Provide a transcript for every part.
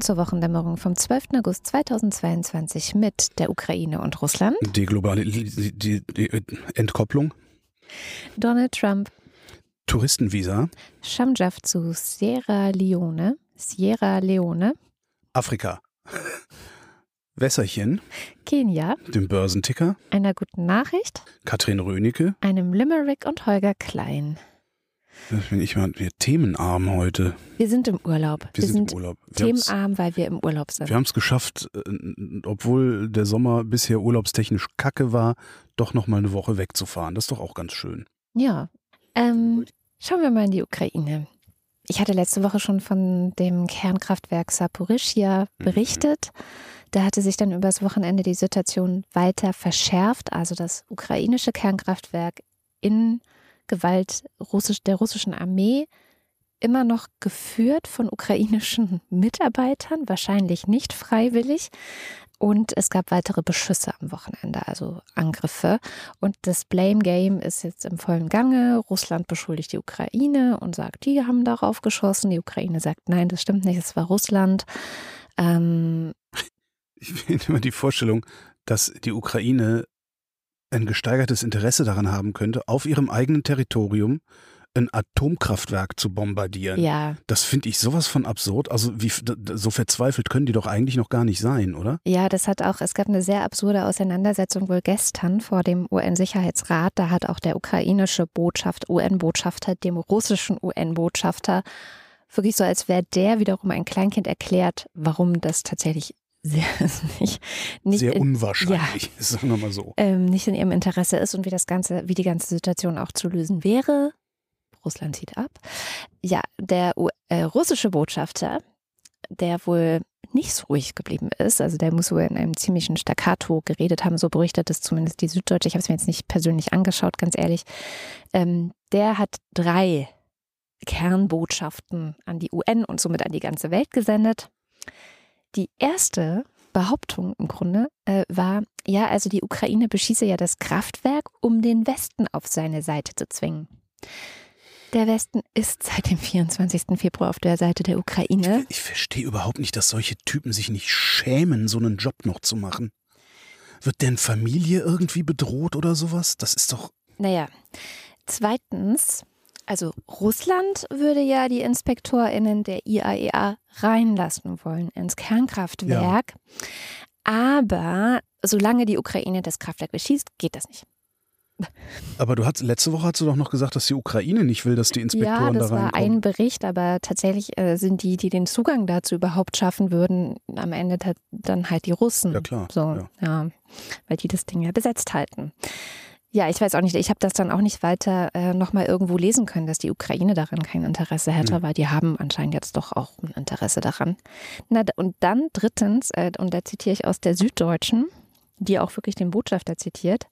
Willkommen zur Wochendämmerung vom 12. August 2022 mit der Ukraine und Russland. Die globale die, die, die Entkopplung. Donald Trump. Touristenvisa. Shamjaf zu Sierra Leone. Sierra Leone. Afrika. Wässerchen. Kenia. Dem Börsenticker. Einer guten Nachricht. Katrin Rönecke. Einem Limerick und Holger Klein. Bin ich mal wir themenarm heute. Wir sind im Urlaub. Wir, sind, im Urlaub. Wir themenarm, weil wir im Urlaub sind. Wir haben es geschafft, äh, obwohl der Sommer bisher urlaubstechnisch kacke war, doch noch mal eine Woche wegzufahren. Das ist doch auch ganz schön. Ja. Ähm, schauen wir mal in die Ukraine. Ich hatte letzte Woche schon von dem Kernkraftwerk Saporischia berichtet. Da hatte sich dann übers Wochenende die Situation weiter verschärft. Also das ukrainische Kernkraftwerk in Gewalt russisch, der russischen Armee immer noch geführt von ukrainischen Mitarbeitern, wahrscheinlich nicht freiwillig. Und es gab weitere Beschüsse am Wochenende, also Angriffe. Und das Blame Game ist jetzt im vollen Gange. Russland beschuldigt die Ukraine und sagt, die haben darauf geschossen. Die Ukraine sagt, nein, das stimmt nicht, es war Russland. Ähm, Ich finde immer die Vorstellung, dass die Ukraine ein gesteigertes Interesse daran haben könnte, auf ihrem eigenen Territorium ein Atomkraftwerk zu bombardieren. ja, Das finde ich sowas von absurd. Also wie so verzweifelt können die doch eigentlich noch gar nicht sein, oder? ja, das hat auch, es gab eine sehr absurde Auseinandersetzung wohl gestern vor dem UN-Sicherheitsrat. Da hat auch der ukrainische Botschaft, UN-Botschafter dem russischen UN-Botschafter wirklich so, als wäre der wiederum ein Kleinkind erklärt, warum das tatsächlich sehr, nicht, nicht Sehr in- unwahrscheinlich, sagen wir mal so. ähm, nicht in ihrem Interesse ist und wie das Ganze, wie die ganze Situation auch zu lösen wäre. Russland zieht ab. Ja, der äh, russische Botschafter, der wohl nicht so ruhig geblieben ist, also der muss wohl in einem ziemlichen Staccato geredet haben, so berichtet es zumindest die Süddeutsche. Ich habe es mir jetzt nicht persönlich angeschaut, ganz ehrlich. Ähm, der hat drei Kernbotschaften an die UN und somit an die ganze Welt gesendet. Die erste Behauptung im Grunde äh, war, ja, also die Ukraine beschieße ja das Kraftwerk, um den Westen auf seine Seite zu zwingen. Der Westen ist seit dem 24. Februar auf der Seite der Ukraine. Ich verstehe überhaupt nicht, dass solche Typen sich nicht schämen, so einen Job noch zu machen. Wird denn Familie irgendwie bedroht oder sowas? Das ist doch. Naja, zweitens, also Russland würde ja die InspektorInnen der IAEA reinlassen wollen ins Kernkraftwerk. Aber solange die Ukraine das Kraftwerk beschießt, geht das nicht. Aber du hast letzte Woche hast du doch noch gesagt, dass die Ukraine nicht will, dass die Ja, Inspektoren das da war reinkommen. ein Bericht, aber tatsächlich äh, sind die, die den Zugang dazu überhaupt schaffen würden, am Ende dann halt die Russen. Ja, klar, So, ja. ja. weil die das Ding ja besetzt halten. Ja, ich weiß auch nicht, ich habe das dann auch nicht weiter äh, nochmal irgendwo lesen können, dass die Ukraine daran kein Interesse hätte, Hm. weil die haben anscheinend jetzt doch auch ein Interesse daran. Na, und dann drittens, äh, und da zitiere ich aus der Süddeutschen, die auch wirklich den Botschafter zitiert,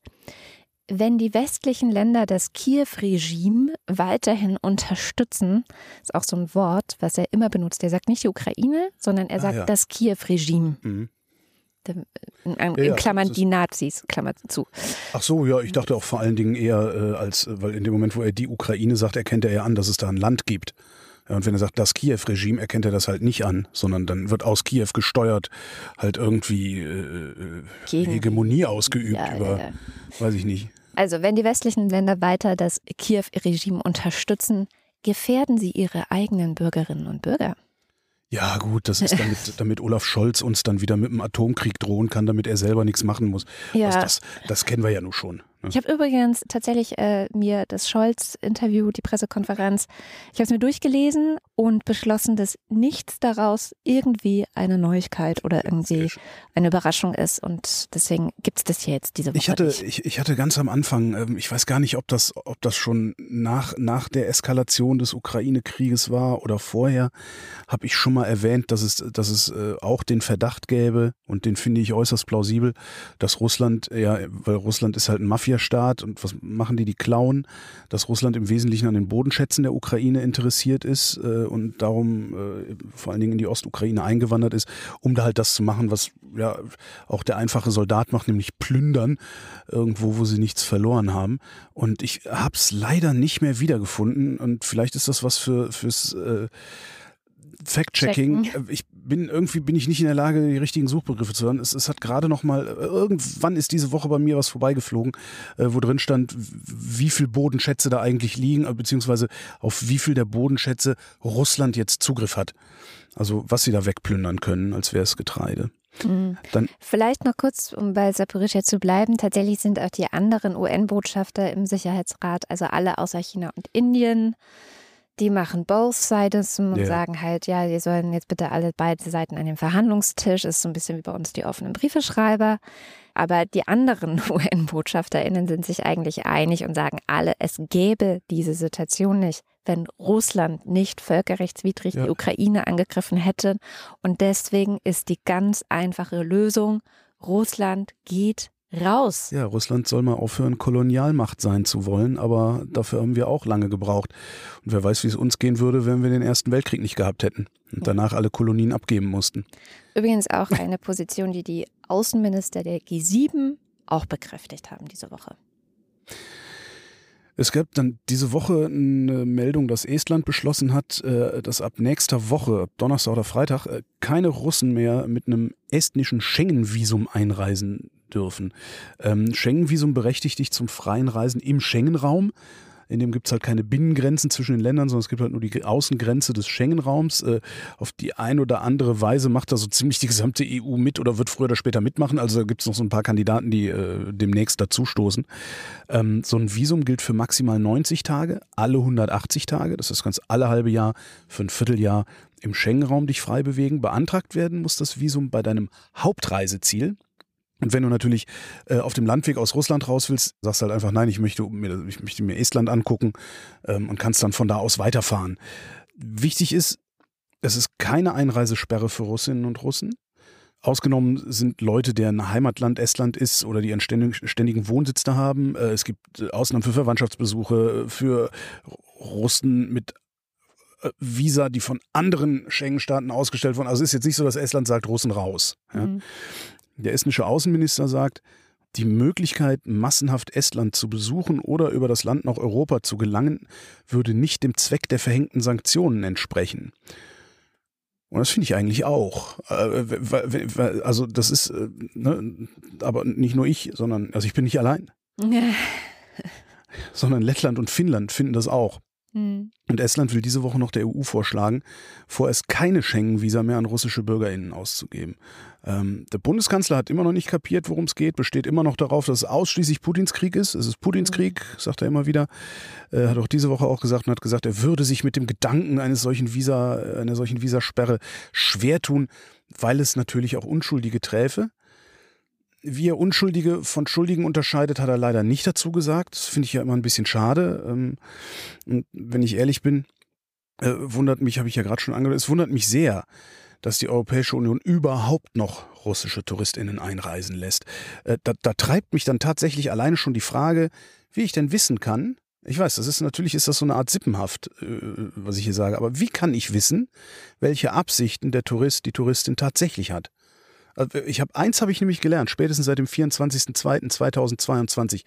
wenn die westlichen Länder das Kiew-Regime weiterhin unterstützen, ist auch so ein Wort, was er immer benutzt. Er sagt nicht die Ukraine, sondern er Ah, sagt ja. das Kiew-Regime. Mhm. In, in Ja, ja, Klammern die Nazis, Klammer zu. Ach so, ja, ich dachte auch vor allen Dingen eher äh, als, äh, weil in dem Moment, wo er die Ukraine sagt, erkennt er ja an, dass es da ein Land gibt. Ja, und wenn er sagt, das Kiew-Regime, erkennt er das halt nicht an, sondern dann wird aus Kiew gesteuert halt irgendwie äh, äh, Hegemonie ausgeübt über, weiß ich nicht. Also, wenn die westlichen Länder weiter das Kiew-Regime unterstützen, gefährden sie ihre eigenen Bürgerinnen und Bürger. Ja, gut, das ist damit, damit Olaf Scholz uns dann wieder mit dem Atomkrieg drohen kann, damit er selber nichts machen muss. Ja. Das, das, das kennen wir ja nun schon. Ne? Ich habe übrigens tatsächlich äh, mir das Scholz-Interview, die Pressekonferenz, ich habe es mir durchgelesen und beschlossen, dass nichts daraus irgendwie eine Neuigkeit oder irgendwie eine Überraschung ist. Und deswegen gibt es das hier jetzt diese Woche Ich hatte, nicht. ich, ich hatte ganz am Anfang, ähm, ich weiß gar nicht, ob das, ob das schon nach, nach der Eskalation des Ukraine-Krieges war oder vorher, habe ich schon mal erwähnt, dass es, dass es äh, auch den Verdacht gäbe, und den finde ich äußerst plausibel, dass Russland, ja, weil Russland ist halt ein Mafiastaat und was machen die? Die klauen, dass Russland im Wesentlichen an den Bodenschätzen der Ukraine interessiert ist äh, und darum äh, vor allen Dingen in die Ostukraine eingewandert ist, um da halt das zu machen, was ja auch der einfache Soldat macht, nämlich plündern, irgendwo, wo sie nichts verloren haben. Und ich habe es leider nicht mehr wiedergefunden und vielleicht ist das was für fürs äh, Fact-Checking. Ich bin irgendwie bin ich nicht in der Lage, die richtigen Suchbegriffe zu hören. Es, es hat gerade noch mal irgendwann ist diese Woche bei mir was vorbeigeflogen, äh, wo drin stand, wie viel Bodenschätze da eigentlich liegen, äh, beziehungsweise auf wie viel der Bodenschätze Russland jetzt Zugriff hat. Also was sie da wegplündern können, als wäre es Getreide. Mhm. Dann Vielleicht noch kurz, um bei Saporischia zu bleiben. Tatsächlich sind auch die anderen UN-Botschafter im Sicherheitsrat, also alle außer China und Indien, die machen both sides und ja. sagen halt, ja, wir sollen jetzt bitte alle beide Seiten an den Verhandlungstisch. Ist so ein bisschen wie bei uns die offenen Briefeschreiber. Aber die anderen UN-BotschafterInnen sind sich eigentlich einig und sagen alle, es gäbe diese Situation nicht, wenn Russland nicht völkerrechtswidrig ja. die Ukraine angegriffen hätte. Und deswegen ist die ganz einfache Lösung, Russland geht raus. Ja, Russland soll mal aufhören, Kolonialmacht sein zu wollen, aber dafür haben wir auch lange gebraucht. Und wer weiß, wie es uns gehen würde, wenn wir den Ersten Weltkrieg nicht gehabt hätten und danach alle Kolonien abgeben mussten. Übrigens auch eine Position, die die Außenminister der G7 auch bekräftigt haben diese Woche. Es gab dann diese Woche eine Meldung, dass Estland beschlossen hat, äh, dass ab nächster Woche, Donnerstag oder Freitag, äh, keine Russen mehr mit einem estnischen Schengen-Visum einreisen dürfen. Ähm, Schengen-Visum berechtigt dich zum freien Reisen im Schengen-Raum. In dem gibt es halt keine Binnengrenzen zwischen den Ländern, sondern es gibt halt nur die Außengrenze des Schengen-Raums. Äh, auf die ein oder andere Weise macht da so ziemlich die gesamte EU mit oder wird früher oder später mitmachen. Also gibt es noch so ein paar Kandidaten, die äh, demnächst dazustoßen. Ähm, so ein Visum gilt für maximal 90 Tage, alle 180 Tage. Das du kannst alle halbe Jahr für ein Vierteljahr im Schengen-Raum dich frei bewegen. Beantragt werden muss das Visum bei deinem Hauptreiseziel. Und wenn du natürlich äh, auf dem Landweg aus Russland raus willst, sagst halt einfach, nein, ich möchte mir, ich möchte mir Estland angucken ähm, und kannst dann von da aus weiterfahren. Wichtig ist, es ist keine Einreisesperre für Russinnen und Russen. Ausgenommen sind Leute, deren Heimatland Estland ist oder die einen ständigen Wohnsitz da haben. Äh, es gibt äh, Ausnahmen für Verwandtschaftsbesuche, für Russen mit äh, Visa, die von anderen Schengen-Staaten ausgestellt wurden. Also es ist jetzt nicht so, dass Estland sagt, Russen raus. Ja. Mhm. Der estnische Außenminister sagt, die Möglichkeit, massenhaft Estland zu besuchen oder über das Land nach Europa zu gelangen, würde nicht dem Zweck der verhängten Sanktionen entsprechen. Und das finde ich eigentlich auch. Äh, also das ist, äh, ne, aber nicht nur ich, sondern, also ich bin nicht allein. sondern Lettland und Finnland finden das auch. Mhm. Und Estland will diese Woche noch der EU vorschlagen, vorerst keine Schengen-Visa mehr an russische BürgerInnen auszugeben. Ähm, der Bundeskanzler hat immer noch nicht kapiert, worum es geht, besteht immer noch darauf, dass es ausschließlich Putins Krieg ist. Es ist Putins mhm. Krieg, sagt er immer wieder. Er hat auch diese Woche auch gesagt und hat gesagt, er würde sich mit dem Gedanken eines solchen Visa, einer solchen Visasperre schwer tun, weil es natürlich auch Unschuldige träfe. Wie er Unschuldige von Schuldigen unterscheidet, hat er leider nicht dazu gesagt. Das finde ich ja immer ein bisschen schade. Ähm, und wenn ich ehrlich bin, äh, wundert mich, habe ich ja gerade schon angedeutet, es wundert mich sehr, dass die Europäische Union überhaupt noch russische TouristInnen einreisen lässt. Äh, da, da treibt mich dann tatsächlich alleine schon die Frage, wie ich denn wissen kann, ich weiß, das ist natürlich ist das so eine Art Sippenhaft, äh, was ich hier sage, aber wie kann ich wissen, welche Absichten der Tourist, die Touristin tatsächlich hat? Also ich habe eins habe ich nämlich gelernt, spätestens seit dem 24.02.2022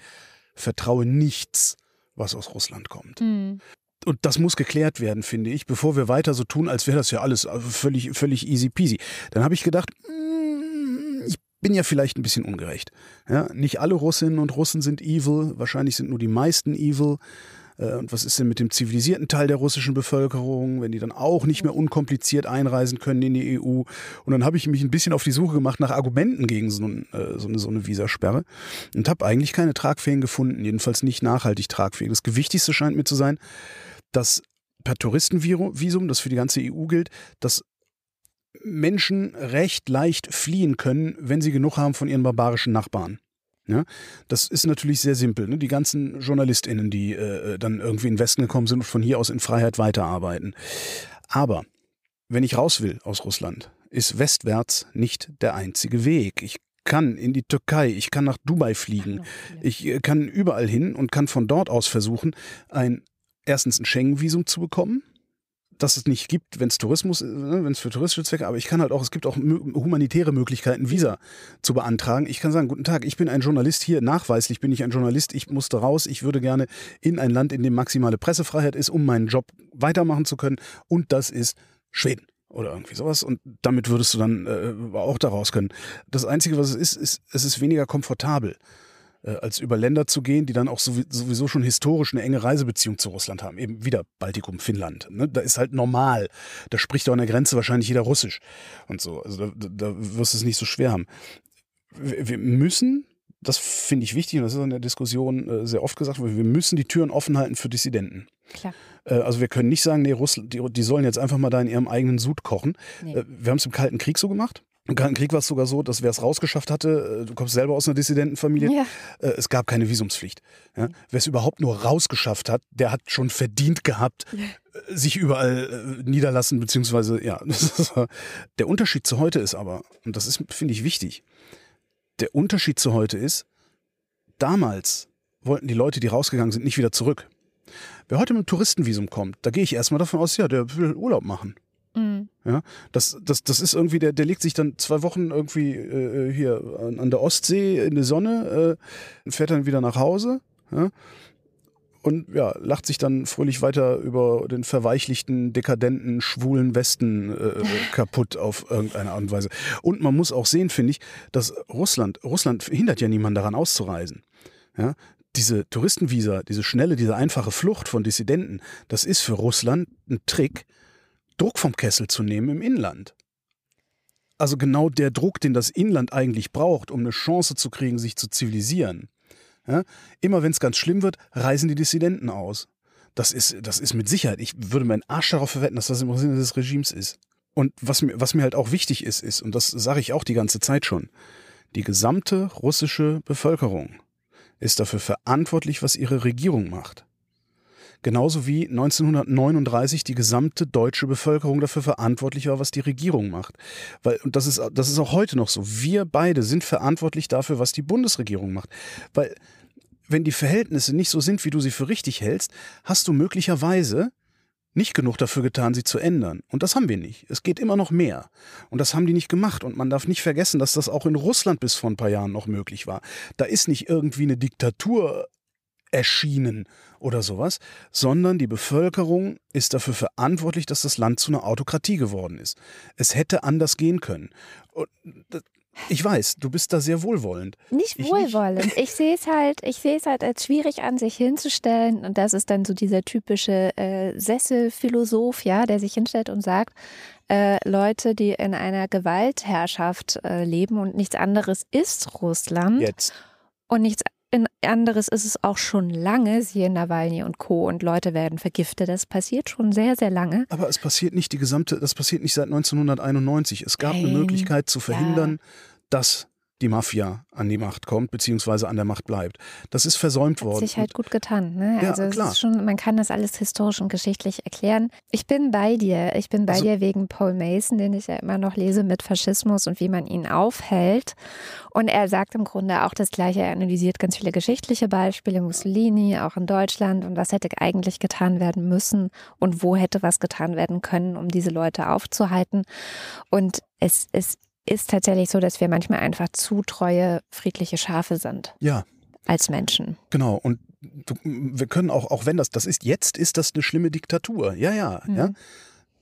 vertraue nichts, was aus Russland kommt. Mhm. Und das muss geklärt werden, finde ich, bevor wir weiter so tun, als wäre das ja alles völlig, völlig easy peasy. Dann habe ich gedacht, mm, ich bin ja vielleicht ein bisschen ungerecht. Ja, nicht alle Russinnen und Russen sind evil, wahrscheinlich sind nur die meisten evil. Äh, und was ist denn mit dem zivilisierten Teil der russischen Bevölkerung, wenn die dann auch nicht mehr unkompliziert einreisen können in die EU? Und dann habe ich mich ein bisschen auf die Suche gemacht nach Argumenten gegen so, ein, äh, so eine, so eine Visasperre und habe eigentlich keine tragfähigen gefunden, jedenfalls nicht nachhaltig tragfähig. Das Gewichtigste scheint mir zu sein, dass per Touristenvisum, das für die ganze EU gilt, dass Menschen recht leicht fliehen können, wenn sie genug haben von ihren barbarischen Nachbarn. Ja, das ist natürlich sehr simpel. Ne? Die ganzen JournalistInnen, die äh, dann irgendwie in den Westen gekommen sind und von hier aus in Freiheit weiterarbeiten. Aber wenn ich raus will aus Russland, ist westwärts nicht der einzige Weg. Ich kann in die Türkei, ich kann nach Dubai fliegen, ich äh, kann überall hin und kann von dort aus versuchen, ein erstens ein Schengen-Visum zu bekommen dass es nicht gibt, wenn es Tourismus, ne, wenn es für touristische Zwecke, aber ich kann halt auch, es gibt auch humanitäre Möglichkeiten, Visa zu beantragen. Ich kann sagen, guten Tag, ich bin ein Journalist hier, nachweislich bin ich ein Journalist, ich musste raus, ich würde gerne in ein Land, in dem maximale Pressefreiheit ist, um meinen Job weitermachen zu können. Und das ist Schweden oder irgendwie sowas. Und damit würdest du dann äh, auch daraus können. Das Einzige, was es ist, ist, es ist weniger komfortabel. äh, als über Länder zu gehen, die dann auch sowieso schon historisch eine enge Reisebeziehung zu Russland haben. Eben wieder Baltikum, Finnland. Ne? Da ist halt normal. Da spricht auch an der Grenze wahrscheinlich jeder Russisch und so. Also da, da wirst du es nicht so schwer haben. Wir, wir müssen, das finde ich wichtig und das ist in der Diskussion äh, sehr oft gesagt, wir müssen die Türen offen halten für Dissidenten. Klar. Äh, also wir können nicht sagen, nee, Russland, die, die sollen jetzt einfach mal da in ihrem eigenen Sud kochen. Nee. Äh, wir haben es im Kalten Krieg so gemacht. Im Kalten Krieg war es sogar so, dass wer es rausgeschafft hatte, äh, du kommst selber aus einer Dissidentenfamilie, ja. äh, es gab keine Visumspflicht. Ja? Wer es überhaupt nur rausgeschafft hat, der hat schon verdient gehabt, ja. Äh, sich überall äh, niederlassen, beziehungsweise, ja. der Unterschied zu heute ist aber, und das ist, finde ich, wichtig, der Unterschied zu heute ist, damals wollten die Leute, die rausgegangen sind, nicht wieder zurück. Wer heute mit dem Touristenvisum kommt, da gehe ich erstmal davon aus, ja, der will Urlaub machen. Mhm. Ja, das, das, das ist irgendwie, der, der legt sich dann zwei Wochen irgendwie äh, hier an, an, der Ostsee in die Sonne, äh, fährt dann wieder nach Hause ja, und ja, lacht sich dann fröhlich weiter über den verweichlichten, dekadenten, schwulen Westen äh, kaputt auf irgendeine Art und Weise. Und man muss auch sehen, finde ich, dass Russland, Russland hindert ja niemanden daran auszureisen. Ja, diese Touristenvisa, diese schnelle, diese einfache Flucht von Dissidenten, das ist für Russland ein Trick, Druck vom Kessel zu nehmen im Inland. Also genau der Druck, den das Inland eigentlich braucht, um eine Chance zu kriegen, sich zu zivilisieren. Ja? Immer wenn es ganz schlimm wird, reisen die Dissidenten aus. Das ist, das ist mit Sicherheit. Ich würde meinen Arsch darauf verwetten, dass das im Sinne des Regimes ist. Und was mir, was mir halt auch wichtig ist, ist, und das sage ich auch die ganze Zeit schon, die gesamte russische Bevölkerung ist dafür verantwortlich, was ihre Regierung macht genauso wie 1939 die gesamte deutsche Bevölkerung dafür verantwortlich war, was die Regierung macht. Weil, und das ist, das ist auch heute noch so. Wir beide sind verantwortlich dafür, was die Bundesregierung macht. Weil, wenn die Verhältnisse nicht so sind, wie du sie für richtig hältst, hast du möglicherweise nicht genug dafür getan, sie zu ändern. Und das haben wir nicht. Es geht immer noch mehr. Und das haben die nicht gemacht. Und man darf nicht vergessen, dass das auch in Russland bis vor ein paar Jahren noch möglich war. Da ist nicht irgendwie eine Diktatur erschienen oder sowas, sondern die Bevölkerung ist dafür verantwortlich, dass das Land zu einer Autokratie geworden ist. Es hätte anders gehen können. Und ich weiß, du bist da sehr wohlwollend. Nicht ich wohlwollend. Nicht. Ich sehe es halt, ich sehe es halt als schwierig an, sich hinzustellen. Und das ist dann so dieser typische äh, Sesselphilosoph, ja, der sich hinstellt und sagt, äh, Leute, die in einer Gewaltherrschaft äh, leben und nichts anderes ist Russland. Jetzt. Und nichts ein anderes ist es auch schon lange, siehe Nawalny und Co. Und Leute werden vergiftet. Das passiert schon sehr, sehr lange. Aber es passiert nicht die gesamte, das passiert nicht seit 1991. Es gab Nein. eine Möglichkeit zu verhindern, ja. dass die Mafia an die Macht kommt, beziehungsweise an der Macht bleibt. Das ist versäumt Hat worden. sich halt gut getan. Ne? Ja, also klar. Schon, man kann das alles historisch und geschichtlich erklären. Ich bin bei dir. Ich bin bei also, dir wegen Paul Mason, den ich ja immer noch lese mit Faschismus und wie man ihn aufhält. Und er sagt im Grunde auch das Gleiche. Er analysiert ganz viele geschichtliche Beispiele, Mussolini, auch in Deutschland und was hätte eigentlich getan werden müssen und wo hätte was getan werden können, um diese Leute aufzuhalten. Und es ist ist tatsächlich so, dass wir manchmal einfach zu treue, friedliche Schafe sind. Ja. Als Menschen. Genau. Und du, wir können auch, auch wenn das, das ist, jetzt ist das eine schlimme Diktatur. Ja, ja, mhm. ja.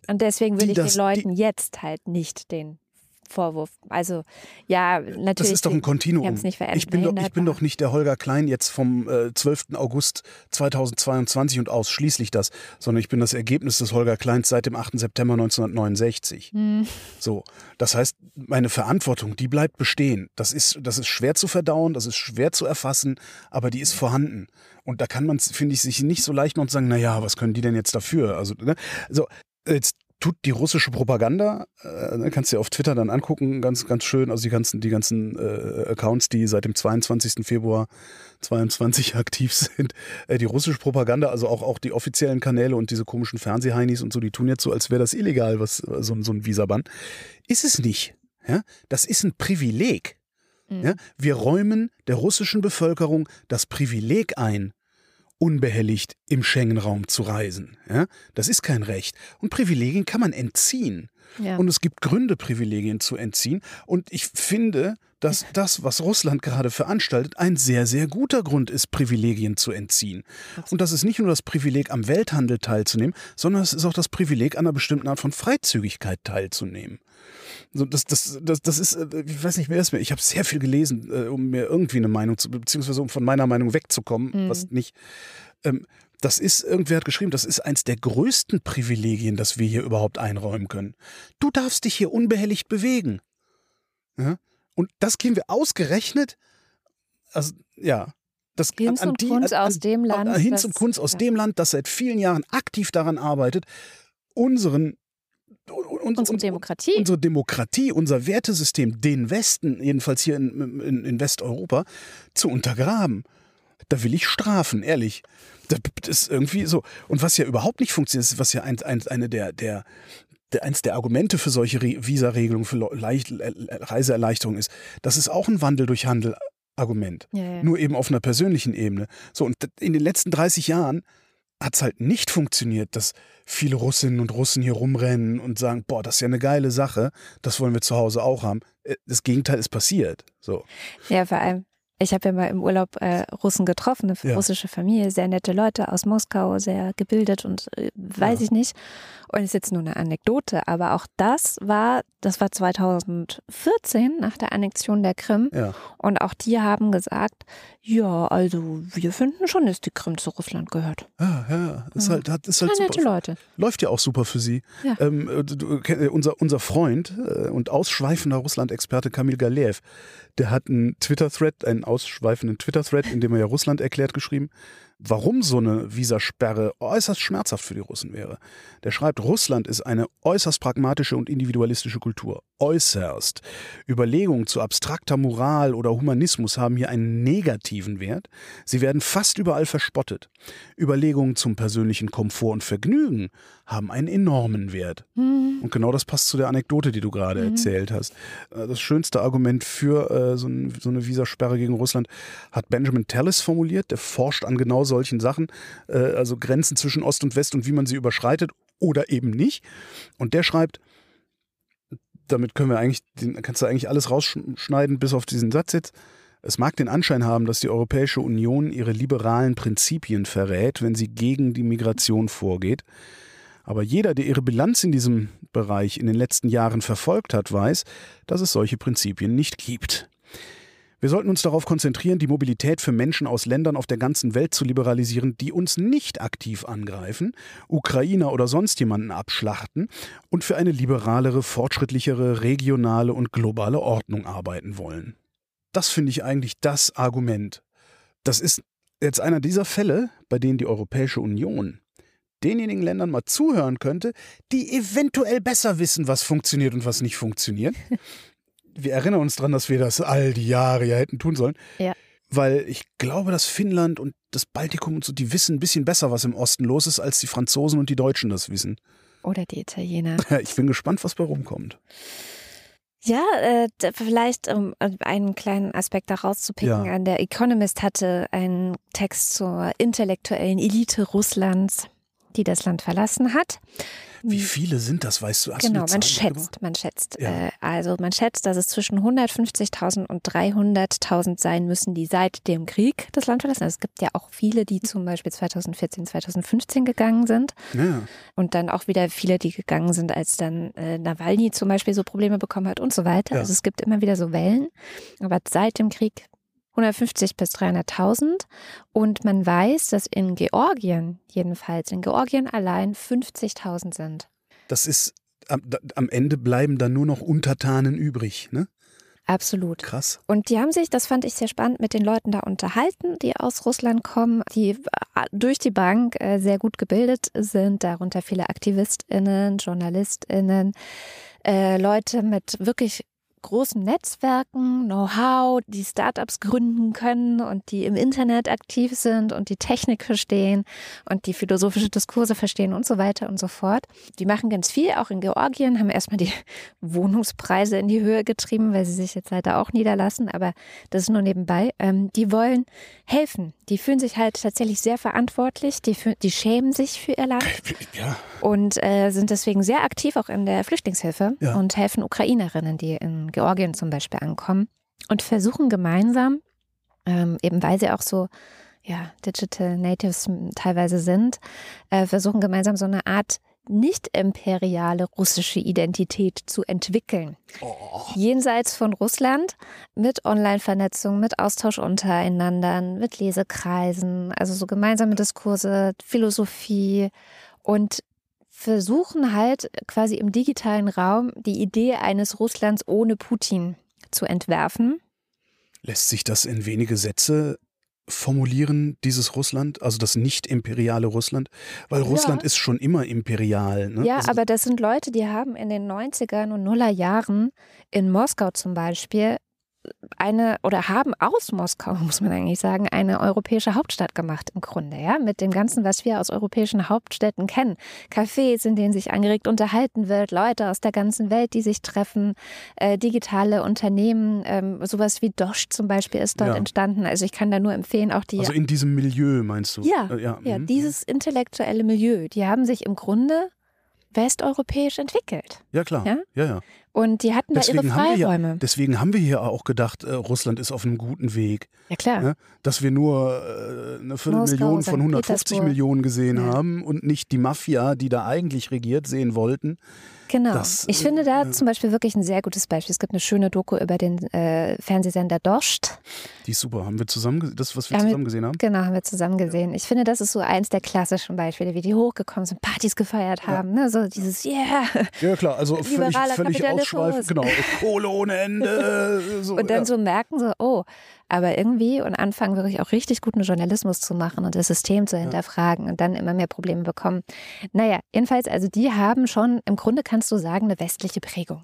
Und deswegen will ich das, den Leuten die, jetzt halt nicht den Vorwurf. Also ja, natürlich. Das ist doch ein Kontinuum. Nicht ich, bin doch, ich bin doch nicht der Holger Klein jetzt vom äh, 12. August 2022 und ausschließlich das, sondern ich bin das Ergebnis des Holger Kleins seit dem 8. September 1969. Hm. So, das heißt, meine Verantwortung, die bleibt bestehen. Das ist, das ist schwer zu verdauen, das ist schwer zu erfassen, aber die ist vorhanden. Und da kann man, finde ich, sich nicht so leicht machen und sagen, naja, was können die denn jetzt dafür? Also, ne? also jetzt tut die russische Propaganda, äh, ne, kannst du dir auf Twitter dann angucken, ganz, ganz schön, also die ganzen, die ganzen äh, Accounts, die seit dem 22. Februar 22 aktiv sind, äh, die russische Propaganda, also auch, auch die offiziellen Kanäle und diese komischen Fernsehheinis und so, die tun jetzt so, als wäre das illegal, was so, so ein Visabann. Ist es nicht. Ja? Das ist ein Privileg. Mhm. Ja? Wir räumen der russischen Bevölkerung das Privileg ein, unbehelligt im Schengen-Raum zu reisen. Ja? Das ist kein Recht. Und Privilegien kann man entziehen. Ja. Und es gibt Gründe, Privilegien zu entziehen. Und ich finde, dass das, was Russland gerade veranstaltet, ein sehr, sehr guter Grund ist, Privilegien zu entziehen. Und das ist nicht nur das Privileg, am Welthandel teilzunehmen, sondern es ist auch das Privileg, an einer bestimmten Art von Freizügigkeit teilzunehmen. So, das, das, das, das ist, äh, ich weiß nicht, wer es mir, ich habe sehr viel gelesen, äh, um mir irgendwie eine Meinung zu, beziehungsweise um von meiner Meinung wegzukommen, Mhm. was nicht. Ähm, das ist, irgendwer hat geschrieben, das ist eins der größten Privilegien, das wir hier überhaupt einräumen können. Du darfst dich hier unbehelligt bewegen. Ja? Und das gehen wir ausgerechnet, also ja, das Hinz und Kunz aus dem Land, Hinz das- und Kunz aus ja. dem Land, das seit vielen Jahren aktiv daran arbeitet, unseren un- Unsere uns- Demokratie. unsere Demokratie, unser Wertesystem, den Westen, jedenfalls hier in, in, in Westeuropa, zu untergraben. Da will ich strafen, ehrlich. Das ist irgendwie so. Und was ja überhaupt nicht funktioniert, ist, was ja ein, ein, eine der, der, der, eins der Argumente für solche Re Visa-Regelungen, für Leicht, Reiseerleichterung ist, das ist auch ein Wandel durch Handel Argument. Ja, ja. Nur eben auf einer persönlichen Ebene. So, und in den letzten 30 Jahren hat es halt nicht funktioniert, dass viele Russinnen und Russen hier rumrennen und sagen, boah, das ist ja eine geile Sache, das wollen wir zu Hause auch haben. Äh, Das Gegenteil ist passiert. So. Ja, vor allem. Ich habe ja mal im Urlaub äh, Russen getroffen, eine Ja. russische Familie, sehr nette Leute aus Moskau, sehr gebildet und äh, weiß Ja. ich nicht. Und ist jetzt nur eine Anekdote, aber auch das war, das war 2014 nach der Annexion der Krim. Ja. Und auch die haben gesagt, ja, also wir finden schon, dass die Krim zu Russland gehört. Ja, ja. Ist Ja. halt, hat, ist halt nette super. Leute. Läuft ja auch super für sie. Ähm, äh, du, äh, unser, unser Freund äh, und ausschweifender Russland-Experte Kamil Galeev, der hat einen Twitter-Thread, einen ausschweifenden Twitter-Thread, in dem er ja Russland erklärt, geschrieben, warum so eine Visasperre äußerst schmerzhaft für die Russen wäre. Der schreibt, Russland ist eine äußerst pragmatische und individualistische Kultur. Äußerst. Überlegungen zu abstrakter Moral oder Humanismus haben hier einen negativen Wert. Sie werden fast überall verspottet. Überlegungen zum persönlichen Komfort und Vergnügen haben einen enormen Wert. Hm. Und genau das passt zu der Anekdote, die du gerade Mhm. erzählt hast. Äh, Das schönste Argument für äh, so, ein, so eine Visasperre gegen Russland hat Benjamin Tallis formuliert. Der forscht an genau solchen Sachen, äh, also Grenzen zwischen Ost und West und wie man sie überschreitet oder eben nicht. Und der schreibt, damit können wir eigentlich, kannst du eigentlich alles rausschneiden, bis auf diesen Satz jetzt. Es mag den Anschein haben, dass die Europäische Union ihre liberalen Prinzipien verrät, wenn sie gegen die Migration vorgeht. Aber jeder, der ihre Bilanz in diesem Bereich in den letzten Jahren verfolgt hat, weiß, dass es solche Prinzipien nicht gibt. Wir sollten uns darauf konzentrieren, die Mobilität für Menschen aus Ländern auf der ganzen Welt zu liberalisieren, die uns nicht aktiv angreifen, Ukrainer oder sonst jemanden abschlachten und für eine liberalere, fortschrittlichere, regionale und globale Ordnung arbeiten wollen. Das finde ich eigentlich das Argument. Das ist jetzt einer dieser Fälle, bei denen die Europäische Union denjenigen Ländern mal zuhören könnte, die eventuell besser wissen, was funktioniert und was nicht funktioniert. Wir erinnern uns daran, dass wir das all die Jahre ja hätten tun sollen. Ja. Weil ich glaube, dass Finnland und das Baltikum und so, die wissen ein bisschen besser, was im Osten los ist, als die Franzosen und die Deutschen das wissen. Oder die Italiener. Ich bin gespannt, was bei rumkommt. Ja, äh, vielleicht um einen kleinen Aspekt da rauszupicken. Ja. An der Economist hatte einen Text zur intellektuellen Elite Russlands, die das Land verlassen hat. Wie viele sind das, weißt du? Hast du genau, eine man schätzt, man schätzt. Ja. Äh, also man schätzt, dass es zwischen 150.000 und 300.000 sein müssen, die seit dem Krieg das Land verlassen. Also es gibt ja auch viele, die zum Beispiel 2014, 2015 gegangen sind. Ja. Und dann auch wieder viele, die gegangen sind, als dann äh, Nawalny zum Beispiel so Probleme bekommen hat und so weiter. Ja. Also es gibt immer wieder so Wellen. Aber seit dem Krieg 150 bis 300.000. Und man weiß, dass in Georgien, jedenfalls in Georgien allein 50.000 sind. Das ist, am, Ende bleiben dann nur noch Untertanen übrig, ne? Absolut. Krass. Und die haben sich, das fand ich sehr spannend, mit den Leuten da unterhalten, die aus Russland kommen, die äh, durch die Bank äh, sehr gut gebildet sind, darunter viele AktivistInnen, JournalistInnen, äh, Leute mit wirklich großen Netzwerken, Know-how, die Startups gründen können und die im Internet aktiv sind und die Technik verstehen und die philosophische Diskurse verstehen und so weiter und so fort. Die machen ganz viel, auch in Georgien, haben erstmal die Wohnungspreise in die Höhe getrieben, weil sie sich jetzt leider auch niederlassen, aber das ist nur nebenbei. Ähm, die wollen helfen. Die fühlen sich halt tatsächlich sehr verantwortlich, die, die schämen sich für ihr Land ja. und äh, sind deswegen sehr aktiv auch in der Flüchtlingshilfe ja. und helfen Ukrainerinnen, die in Georgien zum Beispiel ankommen und versuchen gemeinsam, ähm, eben weil sie auch so ja, Digital Natives teilweise sind, äh, versuchen gemeinsam so eine Art nicht-imperiale russische Identität zu entwickeln. Oh. Jenseits von Russland mit Online-Vernetzung, mit Austausch untereinander, mit Lesekreisen, also so gemeinsame Diskurse, Philosophie und versuchen halt quasi im digitalen Raum die Idee eines Russlands ohne Putin zu entwerfen. Lässt sich das in wenige Sätze formulieren, dieses Russland, also das nicht imperiale Russland? Weil Russland ja. ist schon immer imperial. Ne? Ja, also aber das sind Leute, die haben in den 90er und Nullerjahren in Moskau zum Beispiel eine oder haben aus Moskau, muss man eigentlich sagen, eine europäische Hauptstadt gemacht im Grunde, ja, mit dem Ganzen, was wir aus europäischen Hauptstädten kennen. Cafés, in denen sich angeregt unterhalten wird, Leute aus der ganzen Welt, die sich treffen, äh, digitale Unternehmen, ähm, sowas wie Dosh zum Beispiel ist dort ja. entstanden. Also ich kann da nur empfehlen, auch die. Also in diesem Milieu meinst du? Ja, äh, ja, ja, mhm. dieses intellektuelle Milieu, die haben sich im Grunde westeuropäisch entwickelt. Ja, klar. Ja, ja. ja. Und die hatten deswegen da ihre Freiräume. Ja, deswegen haben wir hier auch gedacht, äh, Russland ist auf einem guten Weg. Ja, klar. Ne? Dass wir nur äh, eine Viertelmillion von 150 Millionen gesehen ja. haben und nicht die Mafia, die da eigentlich regiert, sehen wollten. Genau. Das, ich finde da äh, zum Beispiel wirklich ein sehr gutes Beispiel. Es gibt eine schöne Doku über den äh, Fernsehsender Dost. Die ist super. Haben wir zusammen, das, was wir haben zusammen gesehen haben? Genau, haben wir zusammen gesehen. Ich finde, das ist so eins der klassischen Beispiele, wie die hochgekommen sind, Partys gefeiert haben. Ja. Ne? So dieses Yeah. Ja, klar. Also völlig, völlig ausschweifend. Genau. Kohle ohne Ende. So, und dann ja. so merken so, oh, aber irgendwie und anfangen wirklich auch richtig guten Journalismus zu machen und das System zu hinterfragen ja. und dann immer mehr Probleme bekommen. Naja, jedenfalls, also die haben schon, im Grunde kannst du sagen, eine westliche Prägung.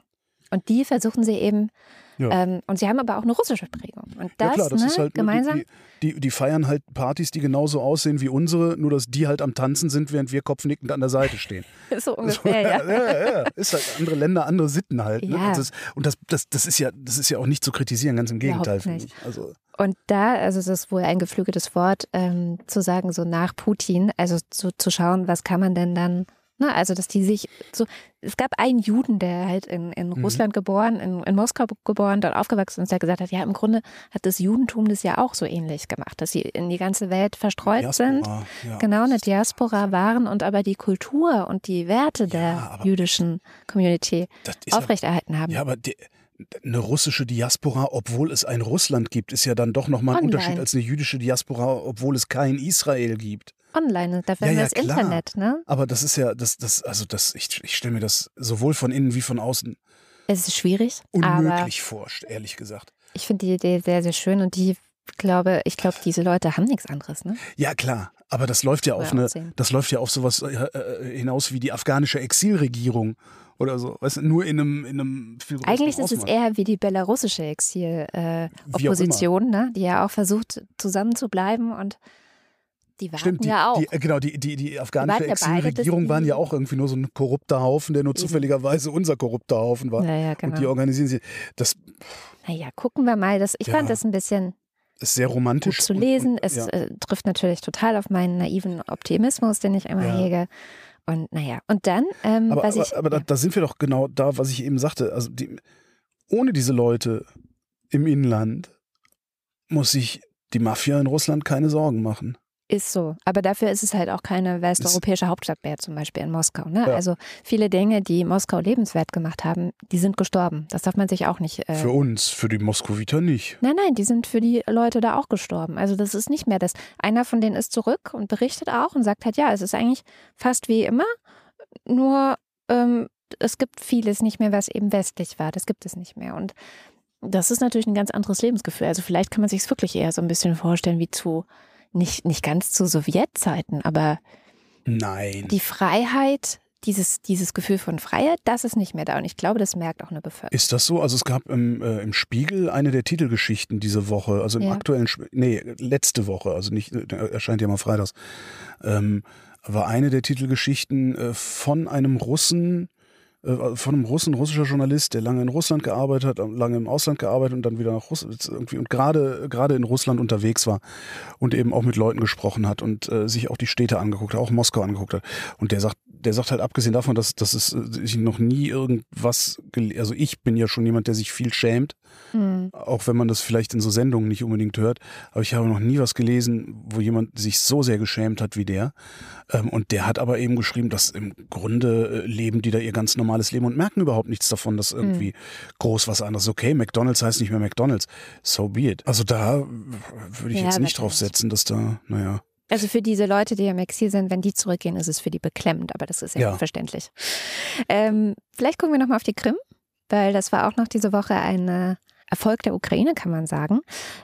Und die versuchen sie eben, ja. ähm, und sie haben aber auch eine russische Prägung. Und das, ja klar, das ne, ist halt gemeinsam. Die, die, die, feiern halt Partys, die genauso aussehen wie unsere, nur dass die halt am Tanzen sind, während wir kopfnickend an der Seite stehen. so ungefähr, ja. ja. ja, Ist halt andere Länder, andere Sitten halt. Ne? Ja. Das, und das, das, das, ist ja, das ist ja auch nicht zu kritisieren, ganz im Gegenteil. Also. Und da, also das ist wohl ein geflügeltes Wort, ähm, zu sagen, so nach Putin, also so zu schauen, was kann man denn dann Ne, also, dass die sich so, es gab einen Juden, der halt in, in mhm. Russland geboren, in, in Moskau geboren, dort aufgewachsen ist, der gesagt hat, ja, im Grunde hat das Judentum das ja auch so ähnlich gemacht, dass sie in die ganze Welt verstreut Diaspora, sind, ja. genau, eine Diaspora waren und aber die Kultur und die Werte ja, der jüdischen Community aufrechterhalten haben. Ja, aber die, eine russische Diaspora, obwohl es ein Russland gibt, ist ja dann doch nochmal ein Online. Unterschied als eine jüdische Diaspora, obwohl es kein Israel gibt online, dafür ja, haben wir ja, das klar. Internet, ne? Aber das ist ja, das, das, also das, ich, ich stelle mir das sowohl von innen wie von außen es ist schwierig, unmöglich vor, ehrlich gesagt. Ich finde die Idee sehr, sehr schön und die glaube, ich glaube, diese Leute haben nichts anderes, ne? Ja, klar. Aber das läuft ja auf eine, das läuft ja auf sowas äh, äh, hinaus wie die afghanische Exilregierung oder so. Weißt du, nur in einem, in einem viel Eigentlich ist es eher wie die belarussische Exil-Opposition, äh, ne? die ja auch versucht, zusammenzubleiben und die warten Stimmt, die, ja auch. Die, äh, genau, die, die, die afghanische Exilregierung waren ja auch irgendwie nur so ein korrupter Haufen, der nur zufälligerweise unser korrupter Haufen war. Ja, ja, genau. Und die organisieren sie. Das, naja, gucken wir mal. Das, ich ja, fand das ein bisschen ist sehr romantisch. Gut zu lesen. Und, und, es ja. äh, trifft natürlich total auf meinen naiven Optimismus, den ich immer ja. hege. Und naja, und dann, ähm, aber, was aber, ich. Aber da, da, sind wir doch genau da, was ich eben sagte. Also die, ohne diese Leute im Inland muss sich die Mafia in Russland keine Sorgen machen. Ist so. Aber dafür ist es halt auch keine westeuropäische Hauptstadt mehr, zum Beispiel in Moskau. Ne? Ja. Also viele Dinge, die Moskau lebenswert gemacht haben, die sind gestorben. Das darf man sich auch nicht. Äh für uns, für die Moskowiter nicht. Nein, nein, die sind für die Leute da auch gestorben. Also das ist nicht mehr das. Einer von denen ist zurück und berichtet auch und sagt halt, ja, es ist eigentlich fast wie immer, nur ähm, es gibt vieles nicht mehr, was eben westlich war. Das gibt es nicht mehr. Und das ist natürlich ein ganz anderes Lebensgefühl. Also vielleicht kann man sich es wirklich eher so ein bisschen vorstellen wie zu nicht, nicht ganz zu Sowjetzeiten, aber Nein. die Freiheit, dieses, dieses Gefühl von Freiheit, das ist nicht mehr da. Und ich glaube, das merkt auch eine Bevölkerung. Ist das so? Also es gab im, äh, im Spiegel eine der Titelgeschichten diese Woche, also im Ja. aktuellen, Sp- nee, letzte Woche, also nicht, äh, erscheint ja mal freitags, ähm, war eine der Titelgeschichten äh, von einem Russen, von einem Russen, russischer Journalist, der lange in Russland gearbeitet hat, lange im Ausland gearbeitet und dann wieder nach Russland irgendwie und gerade gerade in Russland unterwegs war und eben auch mit Leuten gesprochen hat und äh, sich auch die Städte angeguckt hat, auch Moskau angeguckt hat. Und der sagt, der sagt halt abgesehen davon, dass, dass es äh, ich noch nie irgendwas, also ich bin ja schon jemand, der sich viel schämt, Hm. auch wenn man das vielleicht in so Sendungen nicht unbedingt hört, aber ich habe noch nie was gelesen, wo jemand sich so sehr geschämt hat wie der. Ähm, und der hat aber eben geschrieben, dass im Grunde äh, leben die da ihr ganz normales Leben und merken überhaupt nichts davon, dass irgendwie groß was anderes. Okay, McDonalds heißt nicht mehr McDonalds. So be it. Also da äh, würde ich Ja, jetzt nicht drauf setzen, dass da, naja. Also für diese Leute, die im Exil sind, wenn die zurückgehen, ist es für die beklemmend, aber das ist ja, Ja. verständlich. Ähm, vielleicht gucken wir nochmal auf die Krim, weil das war auch noch diese Woche ein äh, Erfolg der Ukraine, kann man sagen.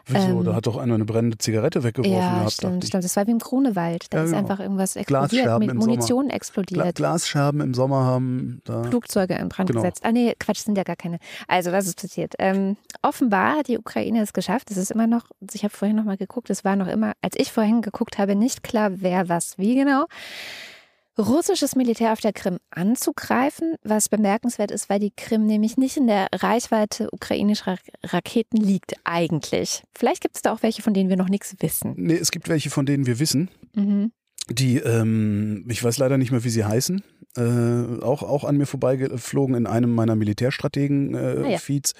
Wieso? Ähm, da hat doch einer eine brennende Zigarette weggeworfen ja, gehabt, stimmt, stimmt. Das war wie im Grunewald. Da Ja, ist genau. einfach irgendwas explodiert, mit Sommer. Munition Gla explodiert. Glasscherben im Sommer haben da. Flugzeuge in Brand Genau. gesetzt. Ah nee, Quatsch, sind ja gar keine. Also, was ist passiert? Ähm, offenbar hat die Ukraine es geschafft. Es ist immer noch, ich habe vorhin noch mal geguckt, es war noch immer, als ich vorhin geguckt habe, nicht klar, wer was wie genau. Russisches Militär auf der Krim anzugreifen, was bemerkenswert ist, weil die Krim nämlich nicht in der Reichweite ukrainischer Raketen liegt, eigentlich. Vielleicht gibt es da auch welche, von denen wir noch nichts wissen. Nee, es gibt welche, von denen wir wissen. Mhm. Die, ähm, ich weiß leider nicht mehr, wie sie heißen, äh, auch, auch an mir vorbeigeflogen in einem meiner Ah, ja. Militärstrategen-Feeds.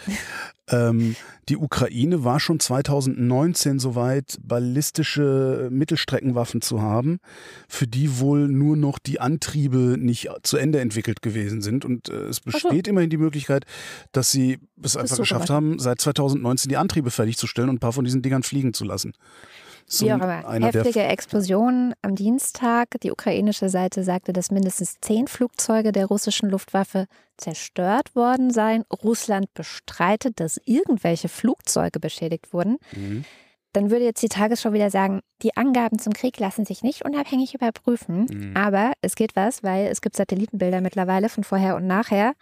ähm, die Ukraine war schon 2019 soweit, ballistische Mittelstreckenwaffen zu haben, für die wohl nur noch die Antriebe nicht zu Ende entwickelt gewesen sind. Und äh, es besteht immerhin die Möglichkeit, dass sie es einfach so geschafft gemacht. haben, seit 2019 die Antriebe fertigzustellen und ein paar von diesen Dingern fliegen zu lassen. Wie auch immer. Heftige Explosionen am Dienstag. Die ukrainische Seite sagte, dass mindestens zehn Flugzeuge der russischen Luftwaffe zerstört worden seien. Russland bestreitet, dass irgendwelche Flugzeuge beschädigt wurden. Mhm. Dann würde jetzt die Tagesschau wieder sagen, die Angaben zum Krieg lassen sich nicht unabhängig überprüfen. Mhm. Aber es geht was, weil es gibt Satellitenbilder mittlerweile von vorher und nachher.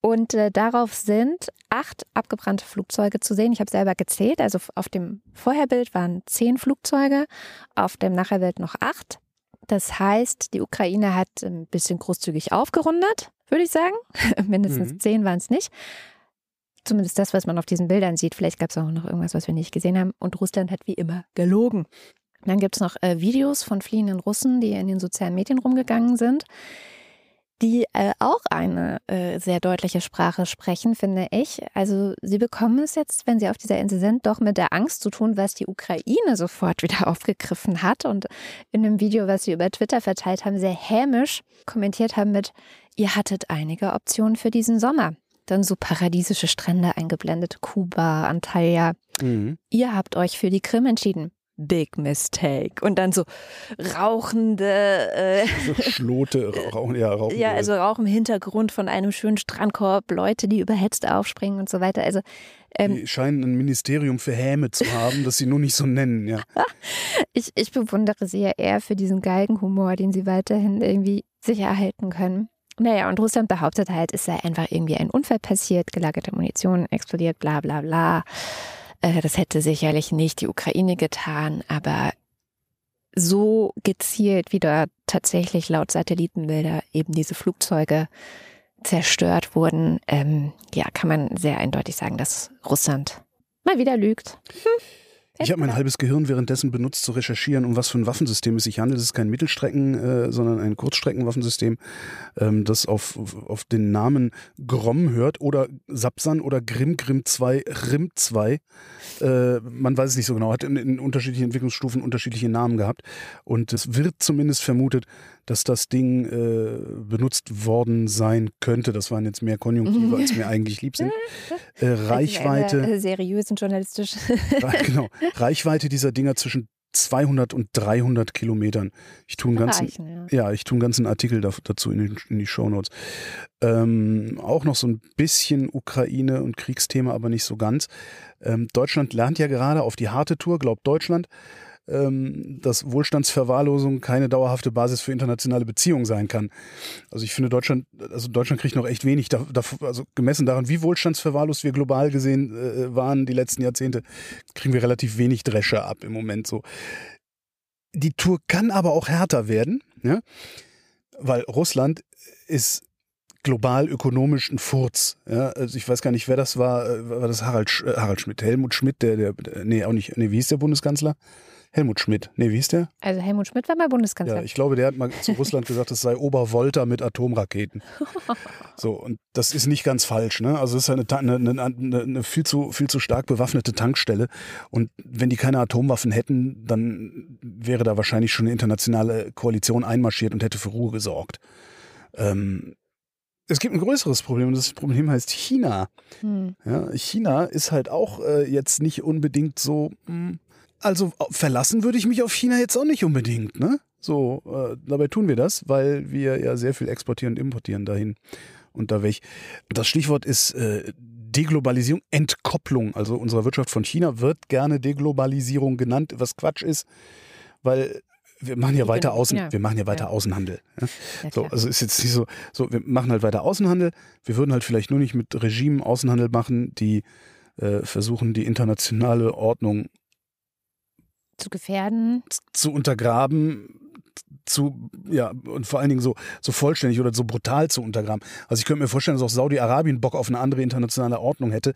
Und äh, darauf sind acht abgebrannte Flugzeuge zu sehen. Ich habe selber gezählt. Also auf dem Vorherbild waren zehn Flugzeuge, auf dem Nachherbild noch acht. Das heißt, die Ukraine hat ein bisschen großzügig aufgerundet, würde ich sagen. Mindestens Mhm. zehn waren es nicht. Zumindest das, was man auf diesen Bildern sieht. Vielleicht gab es auch noch irgendwas, was wir nicht gesehen haben. Und Russland hat wie immer gelogen. Dann gibt es noch äh, Videos von fliehenden Russen, die in den sozialen Medien rumgegangen sind, die äh, auch eine äh, sehr deutliche Sprache sprechen, finde ich. Also sie bekommen es jetzt, wenn sie auf dieser Insel sind, doch mit der Angst zu tun, was die Ukraine sofort wieder aufgegriffen hat. Und in einem Video, was sie über Twitter verteilt haben, sehr hämisch kommentiert haben mit, ihr hattet einige Optionen für diesen Sommer. Dann so paradiesische Strände eingeblendet, Kuba, Antalya. Mhm. Ihr habt euch für die Krim entschieden. Big mistake. Und dann so rauchende, äh, So Schlote, rauchen, ja, rauchen. ja, also Rauch im Hintergrund von einem schönen Strandkorb, Leute, die überhetzt aufspringen und so weiter. Also ähm, die scheinen ein Ministerium für Häme zu haben, das sie nur nicht so nennen, ja. ich, ich bewundere sie ja eher für diesen Galgenhumor, den sie weiterhin irgendwie sich erhalten können. Naja, und Russland behauptet halt, es sei einfach irgendwie ein Unfall passiert, gelagerte Munition explodiert, bla bla bla. Äh, Das hätte sicherlich nicht die Ukraine getan, aber so gezielt, wie da tatsächlich laut Satellitenbilder eben diese Flugzeuge zerstört wurden, ähm, ja, kann man sehr eindeutig sagen, dass Russland mal wieder lügt. Ich habe mein halbes Gehirn währenddessen benutzt, zu recherchieren, um was für ein Waffensystem es sich handelt. Es ist kein Mittelstrecken, äh, sondern ein Kurzstreckenwaffensystem, ähm, das auf, auf den Namen Grom hört oder Sapsan oder Grim Grim 2, Rim 2. Äh, man weiß es nicht so genau, hat in, in unterschiedlichen Entwicklungsstufen unterschiedliche Namen gehabt. Und es wird zumindest vermutet, dass das Ding äh, benutzt worden sein könnte. Das waren jetzt mehr Konjunktive, als mir eigentlich lieb sind. Äh, Reichweite. Seriös und journalistisch. Re- genau. Reichweite dieser Dinger zwischen 200 und 300 Kilometern. Ich tue einen ganzen, Reichen, ja. ja, ich tue einen ganzen Artikel da, dazu in, den, in die Shownotes. Ähm, auch noch so ein bisschen Ukraine und Kriegsthema, aber nicht so ganz. Ähm, Deutschland lernt ja gerade auf die harte Tour, glaubt Deutschland. Ähm, dass Wohlstandsverwahrlosung keine dauerhafte Basis für internationale Beziehungen sein kann. Also ich finde Deutschland, also Deutschland kriegt noch echt wenig, da, da, also gemessen daran, wie wohlstandsverwahrlost wir global gesehen äh, waren die letzten Jahrzehnte, kriegen wir relativ wenig Dresche ab im Moment so. Die Tour kann aber auch härter werden, ja? weil Russland ist global ökonomisch ein Furz. Ja, also ich weiß gar nicht, wer das war. Äh, war das Harald, äh, Harald Schmidt? Helmut Schmidt, der, der, nee, auch nicht. Nee, wie hieß der Bundeskanzler? Helmut Schmidt. Nee, wie hieß der? Also Helmut Schmidt war mal Bundeskanzler. Ja, ich glaube, der hat mal zu Russland gesagt, es sei Obervolta mit Atomraketen. So, und das ist nicht ganz falsch. Ne? Also es ist eine, eine, eine, eine, viel, zu, viel zu stark bewaffnete Tankstelle. Und wenn die keine Atomwaffen hätten, dann wäre da wahrscheinlich schon eine internationale Koalition einmarschiert und hätte für Ruhe gesorgt. Ähm, es gibt ein größeres Problem und das Problem heißt China. Hm. Ja, China ist halt auch äh, jetzt nicht unbedingt so. Mh, hm, also verlassen würde ich mich auf China jetzt auch nicht unbedingt, ne? So, äh, dabei tun wir das, weil wir ja sehr viel exportieren und importieren dahin und da weg. Das Stichwort ist äh, Deglobalisierung, Entkopplung. Also unserer Wirtschaft von China wird gerne Deglobalisierung genannt, was Quatsch ist, weil wir machen ja weiter Außen, ja. wir machen ja weiter ja. Außenhandel. Ja? so, also ist jetzt nicht so, so, wir machen halt weiter Außenhandel. Wir würden halt vielleicht nur nicht mit Regimen Außenhandel machen, die äh, versuchen, die internationale Ordnung zu gefährden, zu untergraben, zu, ja, und vor allen Dingen so, so vollständig oder so brutal zu untergraben. Also ich könnte mir vorstellen, dass auch Saudi-Arabien Bock auf eine andere internationale Ordnung hätte.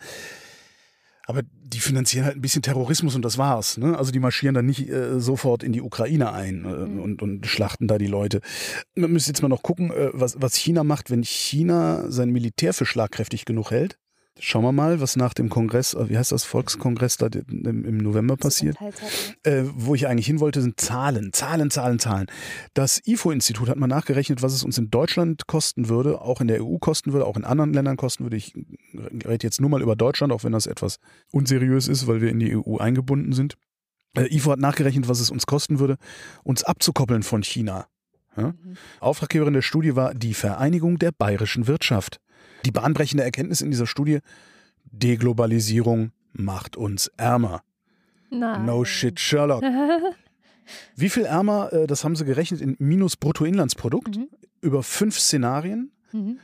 Aber die finanzieren halt ein bisschen Terrorismus und das war's. Ne? Also die marschieren dann nicht äh, sofort in die Ukraine ein äh, mhm. und, und schlachten da die Leute. Man müsste jetzt mal noch gucken, äh, was, was China macht, wenn China sein Militär für schlagkräftig genug hält. Schauen wir mal, was nach dem Kongress, äh, wie heißt das, Volkskongress da im, November passiert. Äh, wo ich eigentlich hin wollte, sind Zahlen, Zahlen, Zahlen, Zahlen. Das IFO-Institut hat mal nachgerechnet, was es uns in Deutschland kosten würde, auch in der EU kosten würde, auch in anderen Ländern kosten würde. Ich rede jetzt nur mal über Deutschland, auch wenn das etwas unseriös ist, weil wir in die EU eingebunden sind. Äh, IFO hat nachgerechnet, was es uns kosten würde, uns abzukoppeln von China. Ja? Mhm. Auftraggeberin der Studie war die Vereinigung der bayerischen Wirtschaft. Die bahnbrechende Erkenntnis in dieser Studie, Deglobalisierung macht uns ärmer. Nein. No shit, Sherlock. Wie viel ärmer, äh, das haben sie gerechnet in Minus Bruttoinlandsprodukt mhm. über fünf Szenarien. Mhm.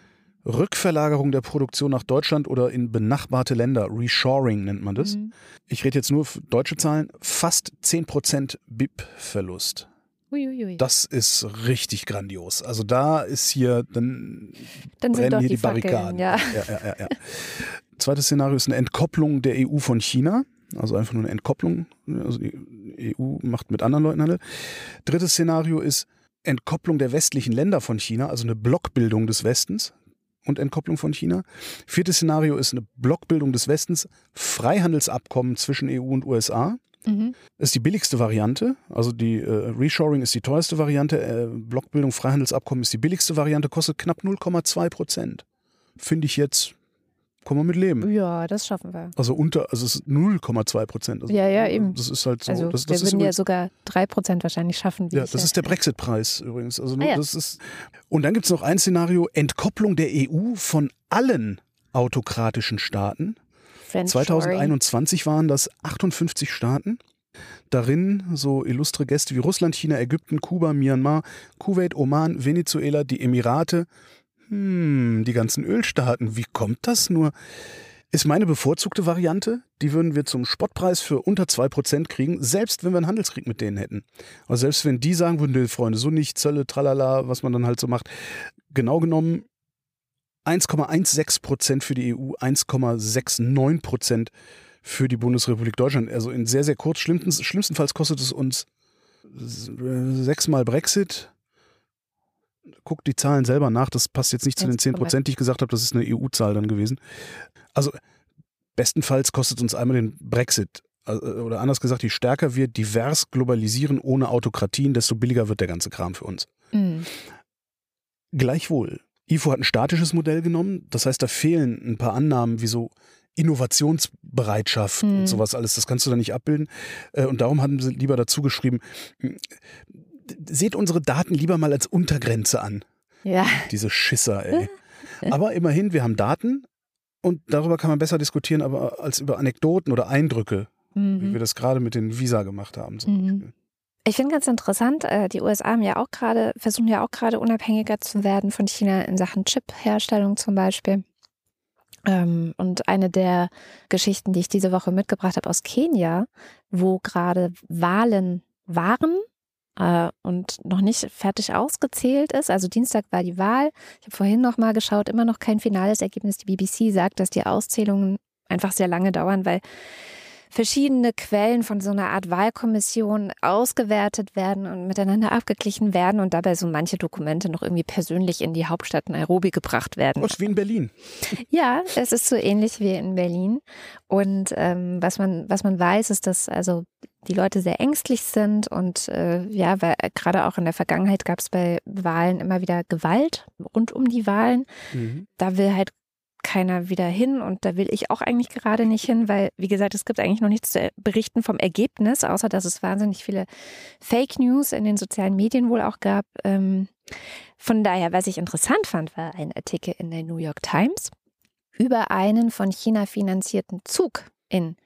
Rückverlagerung der Produktion nach Deutschland oder in benachbarte Länder, Reshoring nennt man das. Mhm. Ich rede jetzt nur deutsche Zahlen, fast 10% BIP-Verlust. Uiuiui. Das ist richtig grandios. Also da ist hier, dann, dann brennen hier die, die Barrikaden. Ja. Ja, ja, Zweites Szenario ist eine Entkopplung der EU von China. Also einfach nur eine Entkopplung. Also die EU macht mit anderen Leuten Handel. Drittes Szenario ist Entkopplung der westlichen Länder von China, also eine Blockbildung des Westens und Entkopplung von China. Viertes Szenario ist eine Blockbildung des Westens, Freihandelsabkommen zwischen EU und USA. Mhm. Ist die billigste Variante. Also die äh, Reshoring ist die teuerste Variante. Äh, Blockbildung, Freihandelsabkommen ist die billigste Variante, kostet knapp 0,2 Prozent. Finde ich jetzt, kann man mit leben. Ja, das schaffen wir. Also unter, also es ist 0,2 Prozent. Also ja, ja, eben. Das ist halt so. Also das, das wir würden ja sogar 3 Prozent wahrscheinlich schaffen. ja, das ist der Brexit-Preis übrigens. Also ah, ja. das ist, und dann gibt es noch ein Szenario, Entkopplung der EU von allen autokratischen Staaten 2021 waren das 58 Staaten. Darin so illustre Gäste wie Russland, China, Ägypten, Kuba, Myanmar, Kuwait, Oman, Venezuela, die Emirate. Hm, die ganzen Ölstaaten. Wie kommt das nur? Ist meine bevorzugte Variante. Die würden wir zum Spottpreis für unter 2% kriegen, selbst wenn wir einen Handelskrieg mit denen hätten. Also selbst wenn die sagen würden, nee, Freunde, so nicht, Zölle, tralala, was man dann halt so macht. Genau genommen 1,16 Prozent für die EU, 1,69 Prozent für die Bundesrepublik Deutschland. Also in sehr, sehr kurz. Schlimmsten, schlimmstenfalls kostet es uns sechsmal Brexit. Guckt die Zahlen selber nach. Das passt jetzt nicht zu den 10 Prozent, die ich gesagt habe. Das ist eine EU-Zahl dann gewesen. Also bestenfalls kostet uns einmal den Brexit. Also, oder anders gesagt, je stärker wir divers globalisieren ohne Autokratien, desto billiger wird der ganze Kram für uns. Mhm. Gleichwohl IFO hat ein statisches Modell genommen. Das heißt, da fehlen ein paar Annahmen wie so Innovationsbereitschaft mhm. und hm. sowas alles. Das kannst du da nicht abbilden. Äh, und darum haben sie lieber dazu geschrieben, hm, seht unsere Daten lieber mal als Untergrenze an. Ja. Diese Schisser, ey. Aber immerhin, wir haben Daten und darüber kann man besser diskutieren, aber als über Anekdoten oder Eindrücke Mhm. Wie wir das gerade mit den Visa gemacht haben zum mhm. Beispiel. Ich finde ganz interessant, äh, die USA haben ja auch gerade, versuchen ja auch gerade unabhängiger zu werden von China in Sachen Chip-Herstellung zum Beispiel. Ähm, und eine der Geschichten, die ich diese Woche mitgebracht habe aus Kenia, wo gerade Wahlen waren äh, und noch nicht fertig ausgezählt ist. Also Dienstag war die Wahl. Ich habe vorhin noch mal geschaut, immer noch kein finales Ergebnis. Die BBC sagt, dass die Auszählungen einfach sehr lange dauern, weil verschiedene Quellen von so einer Art Wahlkommission ausgewertet werden und miteinander abgeglichen werden und dabei so manche Dokumente noch irgendwie persönlich in die Hauptstadt Nairobi gebracht werden. Und wie in Berlin. Ja, es ist so ähnlich wie in Berlin. Und ähm, was man was man weiß, ist, dass also die Leute sehr ängstlich sind und äh, ja, weil äh, gerade auch in der Vergangenheit gab es bei Wahlen immer wieder Gewalt rund um die Wahlen. Mhm. Da will halt keiner wieder hin und da will ich auch eigentlich gerade nicht hin, weil, wie gesagt, es gibt eigentlich noch nichts zu berichten vom Ergebnis, außer dass es wahnsinnig viele Fake News in den sozialen Medien wohl auch gab. Ähm, von daher, was ich interessant fand, war ein Artikel in der New York Times über einen von China finanzierten Zug in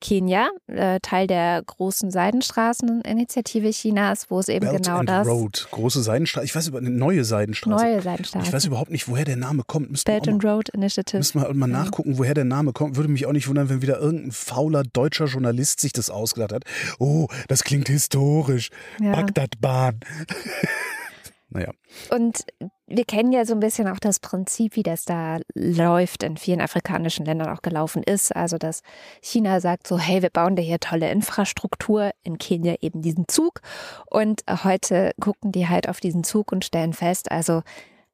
Kenia, äh, Teil der großen Seidenstraßeninitiative Chinas, wo es eben Belt genau and das. Road, große Seidenstraße. Ich weiß über eine neue Seidenstraße. Neue Seidenstraße. Ich weiß überhaupt nicht, woher der Name kommt. Müssten Belt and Road Initiative. Müssen wir mal nachgucken, woher der Name kommt. Würde mich auch nicht wundern, wenn wieder irgendein fauler deutscher Journalist sich das ausgedacht hat. Oh, das klingt historisch. Ja. Bagdadbahn. Naja. Und wir kennen ja so ein bisschen auch das Prinzip, wie das da läuft, in vielen afrikanischen Ländern auch gelaufen ist. Also, dass China sagt so, hey, wir bauen da hier tolle Infrastruktur, in Kenia eben diesen Zug. Und heute gucken die halt auf diesen Zug und stellen fest, also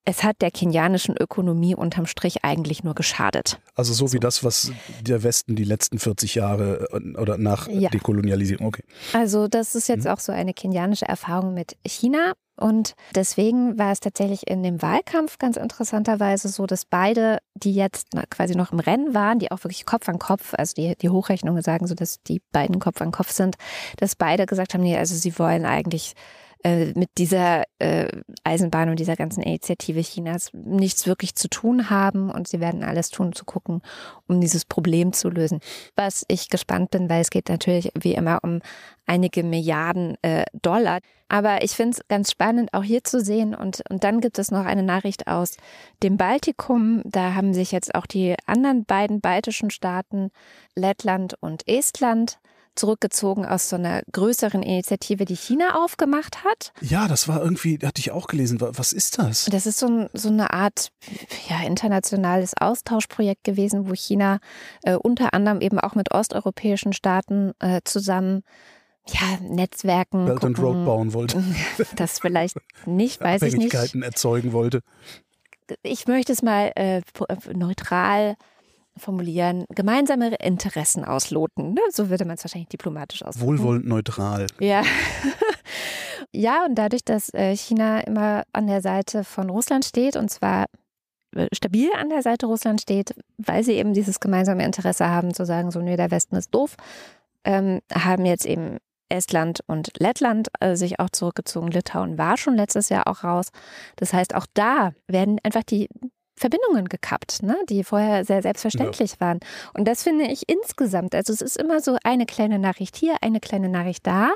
es hat der kenianischen Ökonomie unterm Strich eigentlich nur geschadet. Also so wie das, was der Westen die letzten 40 Jahre äh, oder nach ja. Dekolonialisierung, okay. Also das ist jetzt mhm. auch so eine kenianische Erfahrung mit China. Und deswegen war es tatsächlich in dem Wahlkampf ganz interessanterweise so, dass beide, die jetzt quasi noch im Rennen waren, die auch wirklich Kopf an Kopf, also die, die Hochrechnungen sagen so, dass die beiden Kopf an Kopf sind, dass beide gesagt haben, nee, also sie wollen eigentlich äh, mit dieser äh, Eisenbahn und dieser ganzen Initiative Chinas nichts wirklich zu tun haben und sie werden alles tun, zu gucken, um dieses Problem zu lösen. Was ich gespannt bin, weil es geht natürlich wie immer um einige Milliarden äh, Dollar. Aber ich finde es ganz spannend, auch hier zu sehen. Und, und dann gibt es noch eine Nachricht aus dem Baltikum. Da haben sich jetzt auch die anderen beiden baltischen Staaten, Lettland und Estland, zurückgezogen aus so einer größeren Initiative, die China aufgemacht hat. Ja, das war irgendwie, hatte ich auch gelesen. Was ist das? Das ist so, ein, so eine Art ja, internationales Austauschprojekt gewesen, wo China äh, unter anderem eben auch mit osteuropäischen Staaten äh, zusammen ja, Netzwerken. Belt and Road bauen wollte. Das vielleicht nicht, weiß ich nicht. erzeugen wollte. Ich möchte es mal äh, neutral formulieren, gemeinsame Interessen ausloten. Ne? So würde man es wahrscheinlich diplomatisch ausdrücken. Wohlwollend neutral. Ja. ja, und dadurch, dass äh, China immer an der Seite von Russland steht, und zwar äh, stabil an der Seite Russland steht, weil sie eben dieses gemeinsame Interesse haben, zu sagen, so, nö, der Westen ist doof, ähm, haben jetzt eben Estland und Lettland äh, sich auch zurückgezogen. Litauen war schon letztes Jahr auch raus. Das heißt, auch da werden einfach die Verbindungen gekappt, ne, die vorher sehr selbstverständlich ja. waren. Und das finde ich insgesamt, also es ist immer so eine kleine Nachricht hier, eine kleine Nachricht da,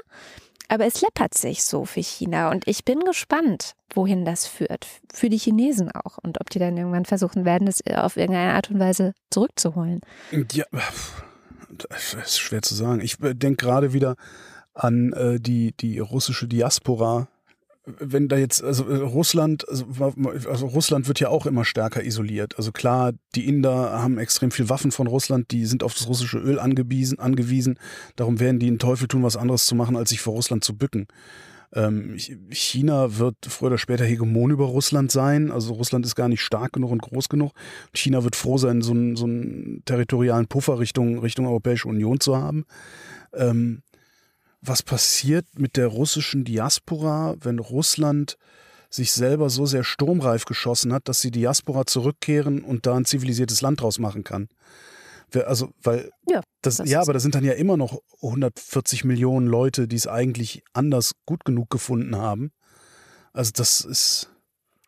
aber es läppert sich so für China und ich bin gespannt, wohin das führt, für die Chinesen auch und ob die dann irgendwann versuchen werden, es auf irgendeine Art und Weise zurückzuholen. Ja, das ist schwer zu sagen. Ich denke gerade wieder an äh, die, die russische Diaspora wenn da jetzt, also äh, Russland, also, also, Russland wird ja auch immer stärker isoliert. Also klar, die Inder haben extrem viel Waffen von Russland, die sind auf das russische Öl angewiesen, angewiesen. Darum werden die einen Teufel tun, was anderes zu machen, als sich vor Russland zu bücken. Ähm, China wird früher oder später Hegemon über Russland sein. Also Russland ist gar nicht stark genug und groß genug. China wird froh sein, so einen, so einen territorialen Puffer Richtung, Richtung Europäische Union zu haben. Ähm, was passiert mit der russischen Diaspora, wenn Russland sich selber so sehr sturmreif geschossen hat, dass sie Diaspora zurückkehren und da ein zivilisiertes Land draus machen kann. Also, weil ja, das, das ja, aber da sind dann ja immer noch 140 Millionen Leute, die es eigentlich anders gut genug gefunden haben. Also das ist.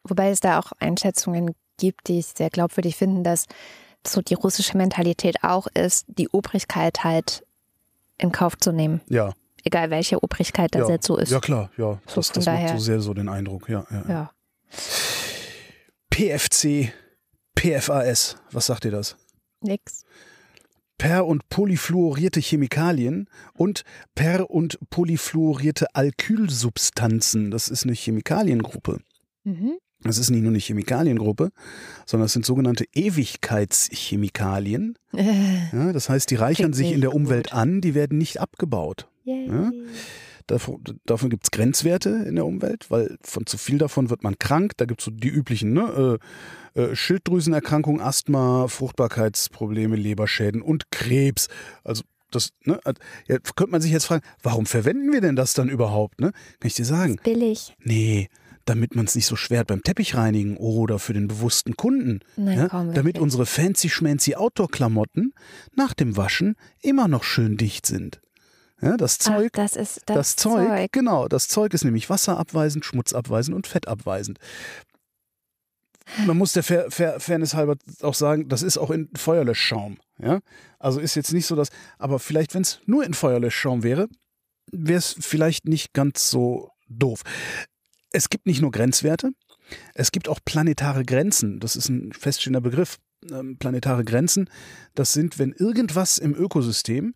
Wobei es da auch Einschätzungen gibt, die ich sehr glaubwürdig finde, dass so die russische Mentalität auch ist, die Obrigkeit halt in Kauf zu nehmen. Ja. Egal welche Obrigkeit das ja. jetzt so ist. Ja, klar, ja. So das das macht daher. so sehr so den Eindruck, ja. ja. Ja. PFC, PFAS, was sagt ihr das? Nix. per- und polyfluorierte Chemikalien und per- und polyfluorierte Alkylsubstanzen. Das ist eine Chemikaliengruppe. Mhm. Das ist nicht nur eine Chemikaliengruppe, sondern es sind sogenannte Ewigkeitschemikalien. Ja, das heißt, die reichern sich in der Umwelt gut. an, die werden nicht abgebaut. Ja? Davon, davon gibt es Grenzwerte in der Umwelt, weil von zu viel davon wird man krank. Da gibt es so die üblichen ne? äh, äh, Schilddrüsenerkrankungen, Asthma, Fruchtbarkeitsprobleme, Leberschäden und Krebs. Also das, ne? ja, könnte man sich jetzt fragen, warum verwenden wir denn das dann überhaupt? Ne? Kann ich dir sagen? Billig. Nee, damit man es nicht so schwer hat beim Teppichreinigen oder für den bewussten Kunden. Nein, ja? komm, Damit wirklich. unsere fancy schmancy Outdoor-Klamotten nach dem Waschen immer noch schön dicht sind. Ja, das Ach, Zeug das ist das, das, Zeug, genau, das Zeug ist nämlich wasserabweisend, schmutzabweisend und fettabweisend. Man muss der Fair, Fair, Fairness halber auch sagen, das ist auch in Feuerlöschschaum. Ja? Also ist jetzt nicht so, dass, aber vielleicht, wenn es nur in Feuerlöschschaum wäre, wäre es vielleicht nicht ganz so doof. Es gibt nicht nur Grenzwerte, es gibt auch planetare Grenzen. Das ist ein feststehender Begriff. Ähm, planetare Grenzen, das sind, wenn irgendwas im Ökosystem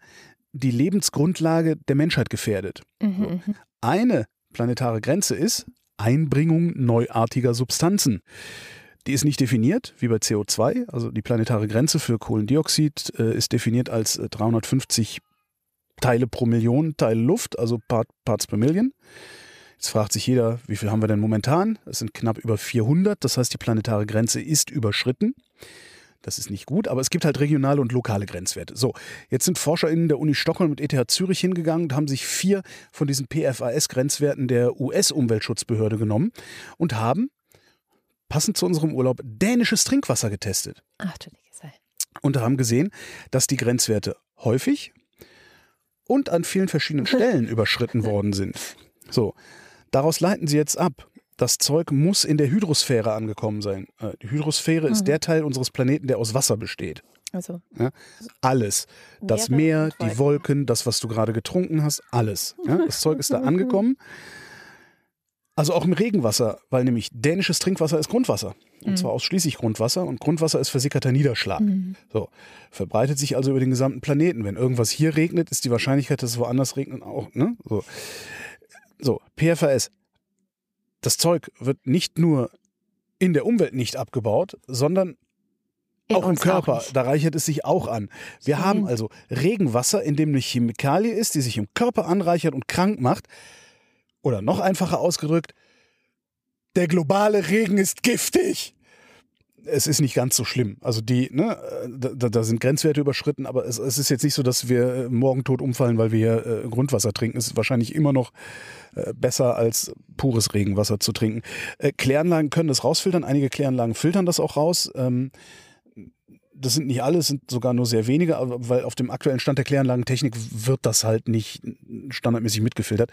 die Lebensgrundlage der Menschheit gefährdet. Mhm, mhm. Eine planetare Grenze ist Einbringung neuartiger Substanzen. Die ist nicht definiert, wie bei CO2. Also die planetare Grenze für Kohlendioxid äh, ist definiert als äh, 350 Teile pro Million Teile Luft, also Part, Parts per Million. Jetzt fragt sich jeder, wie viel haben wir denn momentan? Es sind knapp über 400. Das heißt, die planetare Grenze ist überschritten. Das ist nicht gut, aber es gibt halt regionale und lokale Grenzwerte. So, jetzt sind ForscherInnen der Uni Stockholm und ETH Zürich hingegangen und haben sich vier von diesen PFAS-Grenzwerten der US-Umweltschutzbehörde genommen und haben, passend zu unserem Urlaub, dänisches Trinkwasser getestet. Ach du Sei. Und haben gesehen, dass die Grenzwerte häufig und an vielen verschiedenen Stellen überschritten worden sind. So, daraus leiten sie jetzt ab. Das Zeug muss in der Hydrosphäre angekommen sein. Äh, Die Hydrosphäre ist Mhm. der Teil unseres Planeten, der aus Wasser besteht. Also Alles. Das Meer, die Wolken. Wolken, das, was du gerade getrunken hast, alles. Ja, das Zeug ist da angekommen. Also auch im Regenwasser, weil nämlich dänisches Trinkwasser ist Grundwasser. Und Mhm. zwar ausschließlich Grundwasser. Und Grundwasser ist versickerter Niederschlag. Mhm. So, verbreitet sich also über den gesamten Planeten. Wenn irgendwas hier regnet, ist die Wahrscheinlichkeit, dass es woanders regnet, auch. Ne? So. so, PFAS. Das Zeug wird nicht nur in der Umwelt nicht abgebaut, sondern in auch im Körper, nicht. da reichert es sich auch an. Wir Mhm. haben also Regenwasser, in dem eine Chemikalie ist, die sich im Körper anreichert und krank macht. Oder noch einfacher ausgedrückt, der globale Regen ist giftig. Es ist nicht ganz so schlimm. Also die, ne, da, da sind Grenzwerte überschritten, aber es, es ist jetzt nicht so, dass wir äh, morgen tot umfallen, weil wir hier äh, Grundwasser trinken. Es ist wahrscheinlich immer noch äh, besser als pures Regenwasser zu trinken. Äh, Kläranlagen können das rausfiltern. Einige Kläranlagen filtern das auch raus. Ähm, das sind nicht alle, es sind sogar nur sehr wenige, weil auf dem aktuellen Stand der Kläranlagentechnik wird das halt nicht standardmäßig mitgefiltert.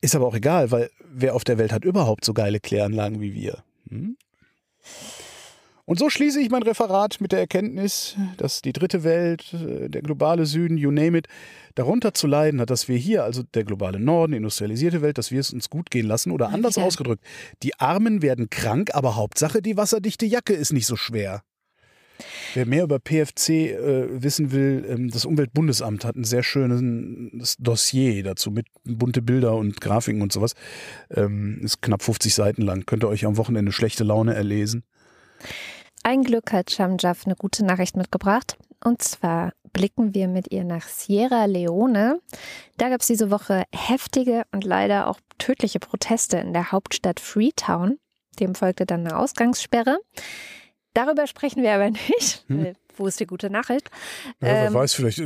Ist aber auch egal, weil wer auf der Welt hat überhaupt so geile Kläranlagen wie wir? Hm? Und so schließe ich mein Referat mit der Erkenntnis, dass die dritte Welt, äh, der globale Süden, you name it, darunter zu leiden hat, dass wir hier, also der globale Norden, industrialisierte Welt, dass wir es uns gut gehen lassen. Oder anders wieder. ausgedrückt, die Armen werden krank, aber Hauptsache die wasserdichte Jacke ist nicht so schwer. Wer mehr über PFC äh, wissen will, ähm, das Umweltbundesamt hat ein sehr schönes Dossier dazu mit bunte Bilder und Grafiken und sowas. Ähm, ist knapp 50 Seiten lang. Könnt ihr euch am Wochenende schlechte Laune erlesen. Ein Glück hat Shamjaf eine gute Nachricht mitgebracht. Und zwar blicken wir mit ihr nach Sierra Leone. Da gab es diese Woche heftige und leider auch tödliche Proteste in der Hauptstadt Freetown. Dem folgte dann eine Ausgangssperre. Darüber sprechen wir aber nicht. Hm. Wo ist die gute Nachricht? Ja, wer Ähm, weiß, vielleicht,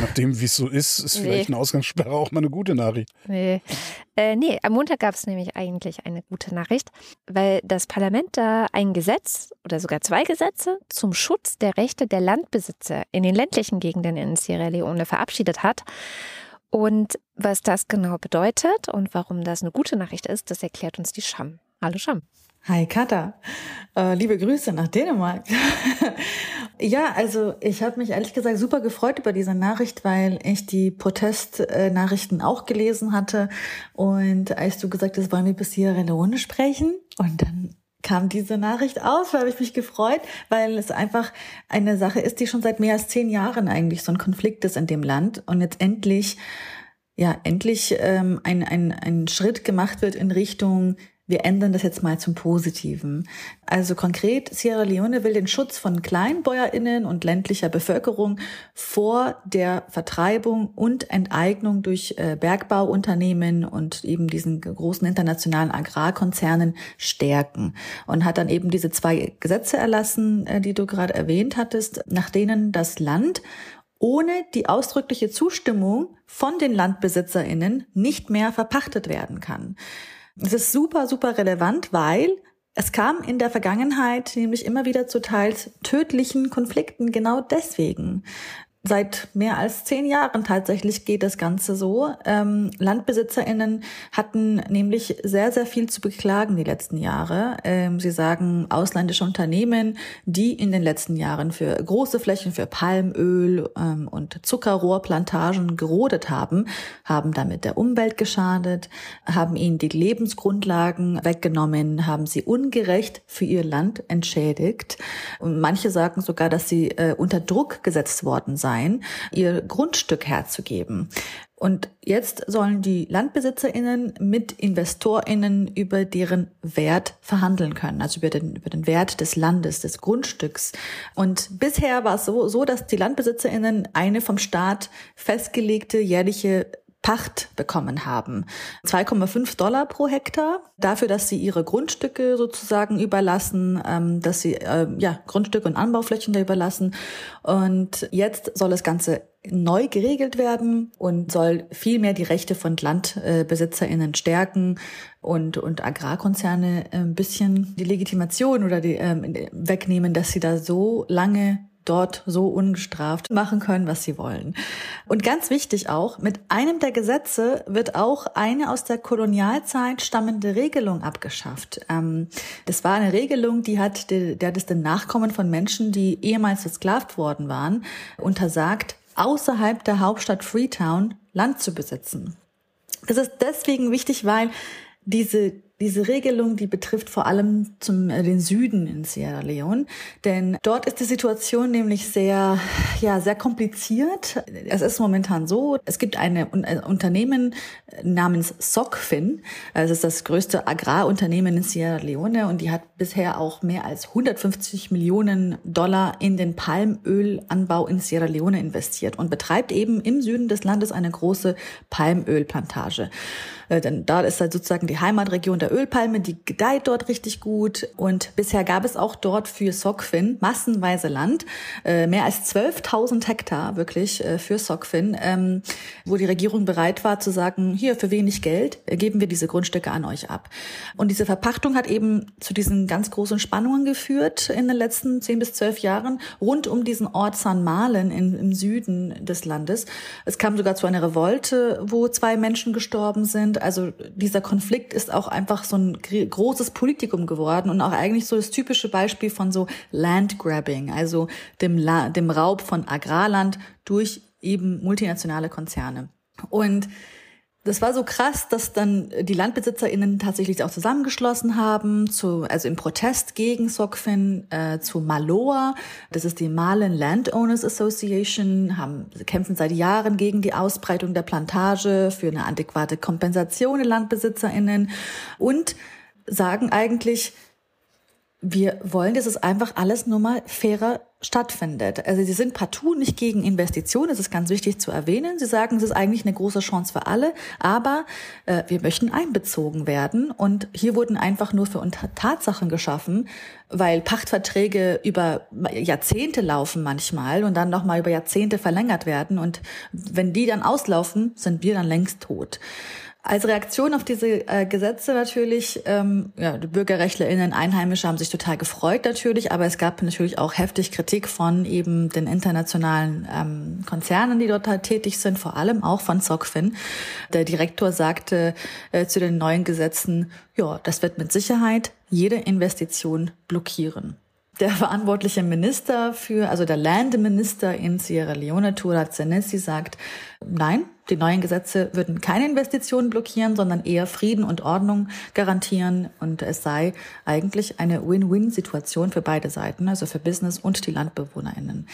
nachdem wie es so ist, ist vielleicht Nee. eine Ausgangssperre auch mal eine gute Nachricht. Nee. Äh, nee, am Montag gab es nämlich eigentlich eine gute Nachricht, weil das Parlament da ein Gesetz oder sogar zwei Gesetze zum Schutz der Rechte der Landbesitzer in den ländlichen Gegenden in Sierra Leone verabschiedet hat. Und was das genau bedeutet und warum das eine gute Nachricht ist, das erklärt uns die Scham. Hallo Scham. Hi Katha, äh, liebe Grüße nach Dänemark. ja, also ich habe mich ehrlich gesagt super gefreut über diese Nachricht, weil ich die Protestnachrichten auch gelesen hatte. Und als du gesagt hast, wollen wir bis Sierra Leone sprechen? Und dann kam diese Nachricht aus, da habe ich mich gefreut, weil es einfach eine Sache ist, die schon seit mehr als zehn Jahren eigentlich so ein Konflikt ist in dem Land und jetzt endlich, ja, endlich ähm, ein, ein, ein Schritt gemacht wird in Richtung wir ändern das jetzt mal zum Positiven. Also konkret, Sierra Leone will den Schutz von Kleinbäuerinnen und ländlicher Bevölkerung vor der Vertreibung und Enteignung durch äh, Bergbauunternehmen und eben diesen großen internationalen Agrarkonzernen stärken und hat dann eben diese zwei Gesetze erlassen, äh, die du gerade erwähnt hattest, nach denen das Land ohne die ausdrückliche Zustimmung von den Landbesitzerinnen nicht mehr verpachtet werden kann. Es ist super, super relevant, weil es kam in der Vergangenheit nämlich immer wieder zu teils tödlichen Konflikten genau deswegen seit mehr als zehn Jahren tatsächlich geht das Ganze so. Ähm, LandbesitzerInnen hatten nämlich sehr, sehr viel zu beklagen die letzten Jahre. Ähm, sie sagen, ausländische Unternehmen, die in den letzten Jahren für große Flächen für Palmöl ähm, und Zuckerrohrplantagen gerodet haben, haben damit der Umwelt geschadet, haben ihnen die Lebensgrundlagen weggenommen, haben sie ungerecht für ihr Land entschädigt. Und manche sagen sogar, dass sie äh, unter Druck gesetzt worden seien sein, ihr Grundstück herzugeben. Und jetzt sollen die LandbesitzerInnen mit InvestorInnen über deren Wert verhandeln können, also über den, über den Wert des Landes, des Grundstücks. Und bisher war es so, so, dass die LandbesitzerInnen eine vom Staat festgelegte jährliche Pacht bekommen haben. 2,5 Dollar pro Hektar dafür, dass sie ihre Grundstücke sozusagen überlassen, ähm, dass sie äh, ja Grundstücke und Anbauflächen da überlassen. Und jetzt soll das Ganze neu geregelt werden und soll viel mehr die Rechte von LandbesitzerInnen stärken und, und Agrarkonzerne ein bisschen die Legitimation oder die ähm, wegnehmen, dass sie da so lange dort so ungestraft machen können, was sie wollen. Und ganz wichtig auch, mit einem der Gesetze wird auch eine aus der Kolonialzeit stammende Regelung abgeschafft. Ähm, das war eine Regelung, die hat, die, die hat es den Nachkommen von Menschen, die ehemals versklavt worden waren, untersagt, außerhalb der Hauptstadt Freetown Land zu besitzen. Das ist deswegen wichtig, weil diese diese Regelung, die betrifft vor allem zum, äh, den Süden in Sierra Leone, denn dort ist die Situation nämlich sehr, ja, sehr kompliziert. Es ist momentan so, es gibt eine, ein äh, Unternehmen namens SOCFIN, es ist das größte Agrarunternehmen in Sierra Leone und die hat bisher auch mehr als 150 Millionen Dollar in den Palmölanbau in Sierra Leone investiert und betreibt eben im Süden des Landes eine große Palmölplantage. Äh, denn da ist halt sozusagen die Heimatregion der Ölpalme, die gedeiht dort richtig gut. Und bisher gab es auch dort für Sokfin massenweise Land, äh, mehr als 12.000 Hektar wirklich äh, für Sokfin, ähm, wo die Regierung bereit war zu sagen, hier für wenig Geld geben wir diese Grundstücke an euch ab. Und diese Verpachtung hat eben zu diesen ganz großen Spannungen geführt in den letzten 10 bis 12 Jahren rund um diesen Ort San Malen im Süden des Landes. Es kam sogar zu einer Revolte, wo zwei Menschen gestorben sind sind. Also dieser Konflikt ist auch einfach so ein großes Politikum geworden und auch eigentlich so das typische Beispiel von so Landgrabbing, also dem, La dem Raub von Agrarland durch eben multinationale Konzerne. Und das war so krass, dass dann die LandbesitzerInnen tatsächlich auch zusammengeschlossen haben, zu, also im Protest gegen Sokfin, äh, zu Maloa. Das ist die Malen Landowners Association, haben, kämpfen seit Jahren gegen die Ausbreitung der Plantage, für eine adäquate Kompensation der LandbesitzerInnen und sagen eigentlich, wir wollen, dass es einfach alles nur mal fairer stattfindet. Also sie sind partout nicht gegen Investitionen, das ist ganz wichtig zu erwähnen. Sie sagen, es ist eigentlich eine große Chance für alle, aber äh, wir möchten einbezogen werden. Und hier wurden einfach nur für uns Tatsachen geschaffen, weil Pachtverträge über Jahrzehnte laufen manchmal und dann nochmal über Jahrzehnte verlängert werden. Und wenn die dann auslaufen, sind wir dann längst tot. Als Reaktion auf diese äh, Gesetze natürlich, ähm, ja, die BürgerrechtlerInnen, Einheimische haben sich total gefreut natürlich, aber es gab natürlich auch heftig Kritik von eben den internationalen ähm, Konzernen, die dort halt tätig sind, vor allem auch von Zocfin. Der Direktor sagte äh, zu den neuen Gesetzen, ja, das wird mit Sicherheit jede Investition blockieren. Der verantwortliche Minister für, also der Landeminister in Sierra Leone, Turat Senesi, sagt, nein, die neuen Gesetze würden keine Investitionen blockieren, sondern eher Frieden und Ordnung garantieren. Und es sei eigentlich eine Win-Win-Situation für beide Seiten, also für Business und die LandbewohnerInnen.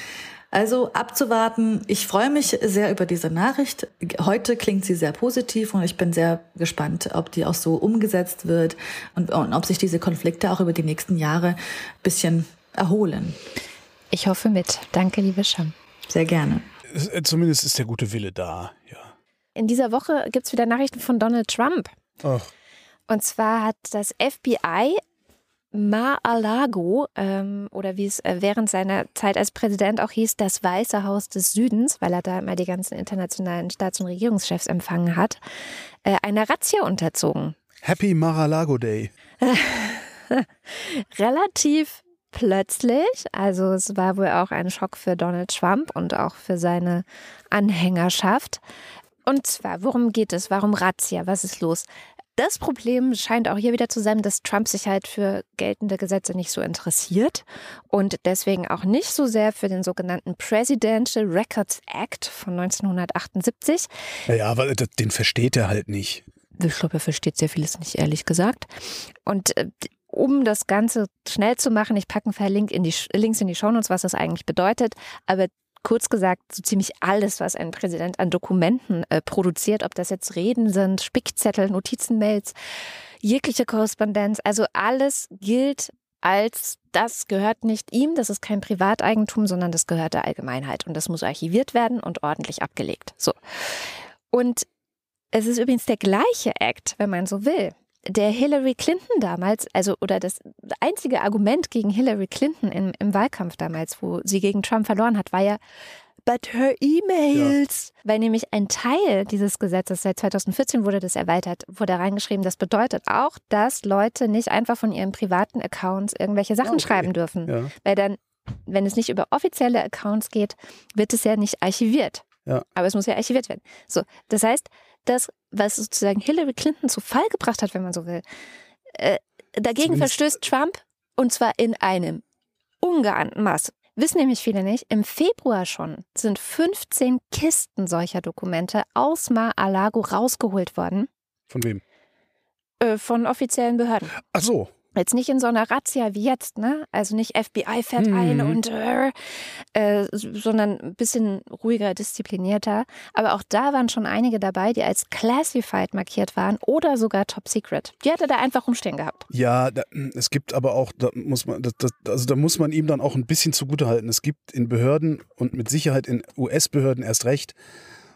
Also abzuwarten. Ich freue mich sehr über diese Nachricht. Heute klingt sie sehr positiv und ich bin sehr gespannt, ob die auch so umgesetzt wird und, und ob sich diese Konflikte auch über die nächsten Jahre ein bisschen erholen. Ich hoffe mit. Danke, liebe Scham. Sehr gerne. Äh, zumindest ist der gute Wille da, ja. In dieser Woche gibt es wieder Nachrichten von Donald Trump. Ach. Und zwar hat das FBI Mar-a-Lago ähm, oder wie es äh, während seiner Zeit als Präsident auch hieß, das Weiße Haus des Südens, weil er da immer die ganzen internationalen Staats- und Regierungschefs empfangen hat, äh, einer Razzia unterzogen. Happy Mar-a-Lago Day. Relativ plötzlich, also es war wohl auch ein Schock für Donald Trump und auch für seine Anhängerschaft. Und zwar, worum geht es? Warum Razzia? Was ist los? Das Problem scheint auch hier wieder zu sein, dass Trump sich halt für geltende Gesetze nicht so interessiert und deswegen auch nicht so sehr für den sogenannten Presidential Records Act von 1978. Naja, aber den versteht er halt nicht. Ich glaube, er versteht sehr vieles nicht, ehrlich gesagt. Und äh, um das Ganze schnell zu machen, ich packe ein paar Link in die, Links in die Shownotes, was das eigentlich bedeutet. Aber kurz gesagt, so ziemlich alles, was ein Präsident an Dokumenten äh, produziert, ob das jetzt Reden sind, Spickzettel, Notizenmails, jegliche Korrespondenz, also alles gilt als das gehört nicht ihm, das ist kein Privateigentum, sondern das gehört der Allgemeinheit und das muss archiviert werden und ordentlich abgelegt. So. Und es ist übrigens der gleiche Act, wenn man so will, der Hillary Clinton damals, also oder das einzige Argument gegen Hillary Clinton im, im Wahlkampf damals, wo sie gegen Trump verloren hat, war ja, but her emails. Ja. Weil nämlich ein Teil dieses Gesetzes, seit 2014 wurde das erweitert, wurde reingeschrieben, das bedeutet auch, dass Leute nicht einfach von ihren privaten Accounts irgendwelche Sachen okay. schreiben dürfen. Ja. Weil dann, wenn es nicht über offizielle Accounts geht, wird es ja nicht archiviert. Ja. Aber es muss ja archiviert werden. So, das heißt, das, was sozusagen Hillary Clinton zu Fall gebracht hat, wenn man so will. Äh, dagegen Zumindest verstößt Trump und zwar in einem ungeahnten Maß. Wissen nämlich viele nicht, im Februar schon sind 15 Kisten solcher Dokumente aus Mar-a-Lago rausgeholt worden. Von wem? Äh, von offiziellen Behörden. Ach so. Jetzt nicht in so einer Razzia wie jetzt, ne? Also nicht FBI fährt mhm. ein und äh, äh, sondern ein bisschen ruhiger, disziplinierter. Aber auch da waren schon einige dabei, die als classified markiert waren oder sogar top secret. Die hat er da einfach rumstehen gehabt. Ja, da, es gibt aber auch, da muss man, das, das, also da muss man ihm dann auch ein bisschen zugutehalten. Es gibt in Behörden und mit Sicherheit in US-Behörden erst recht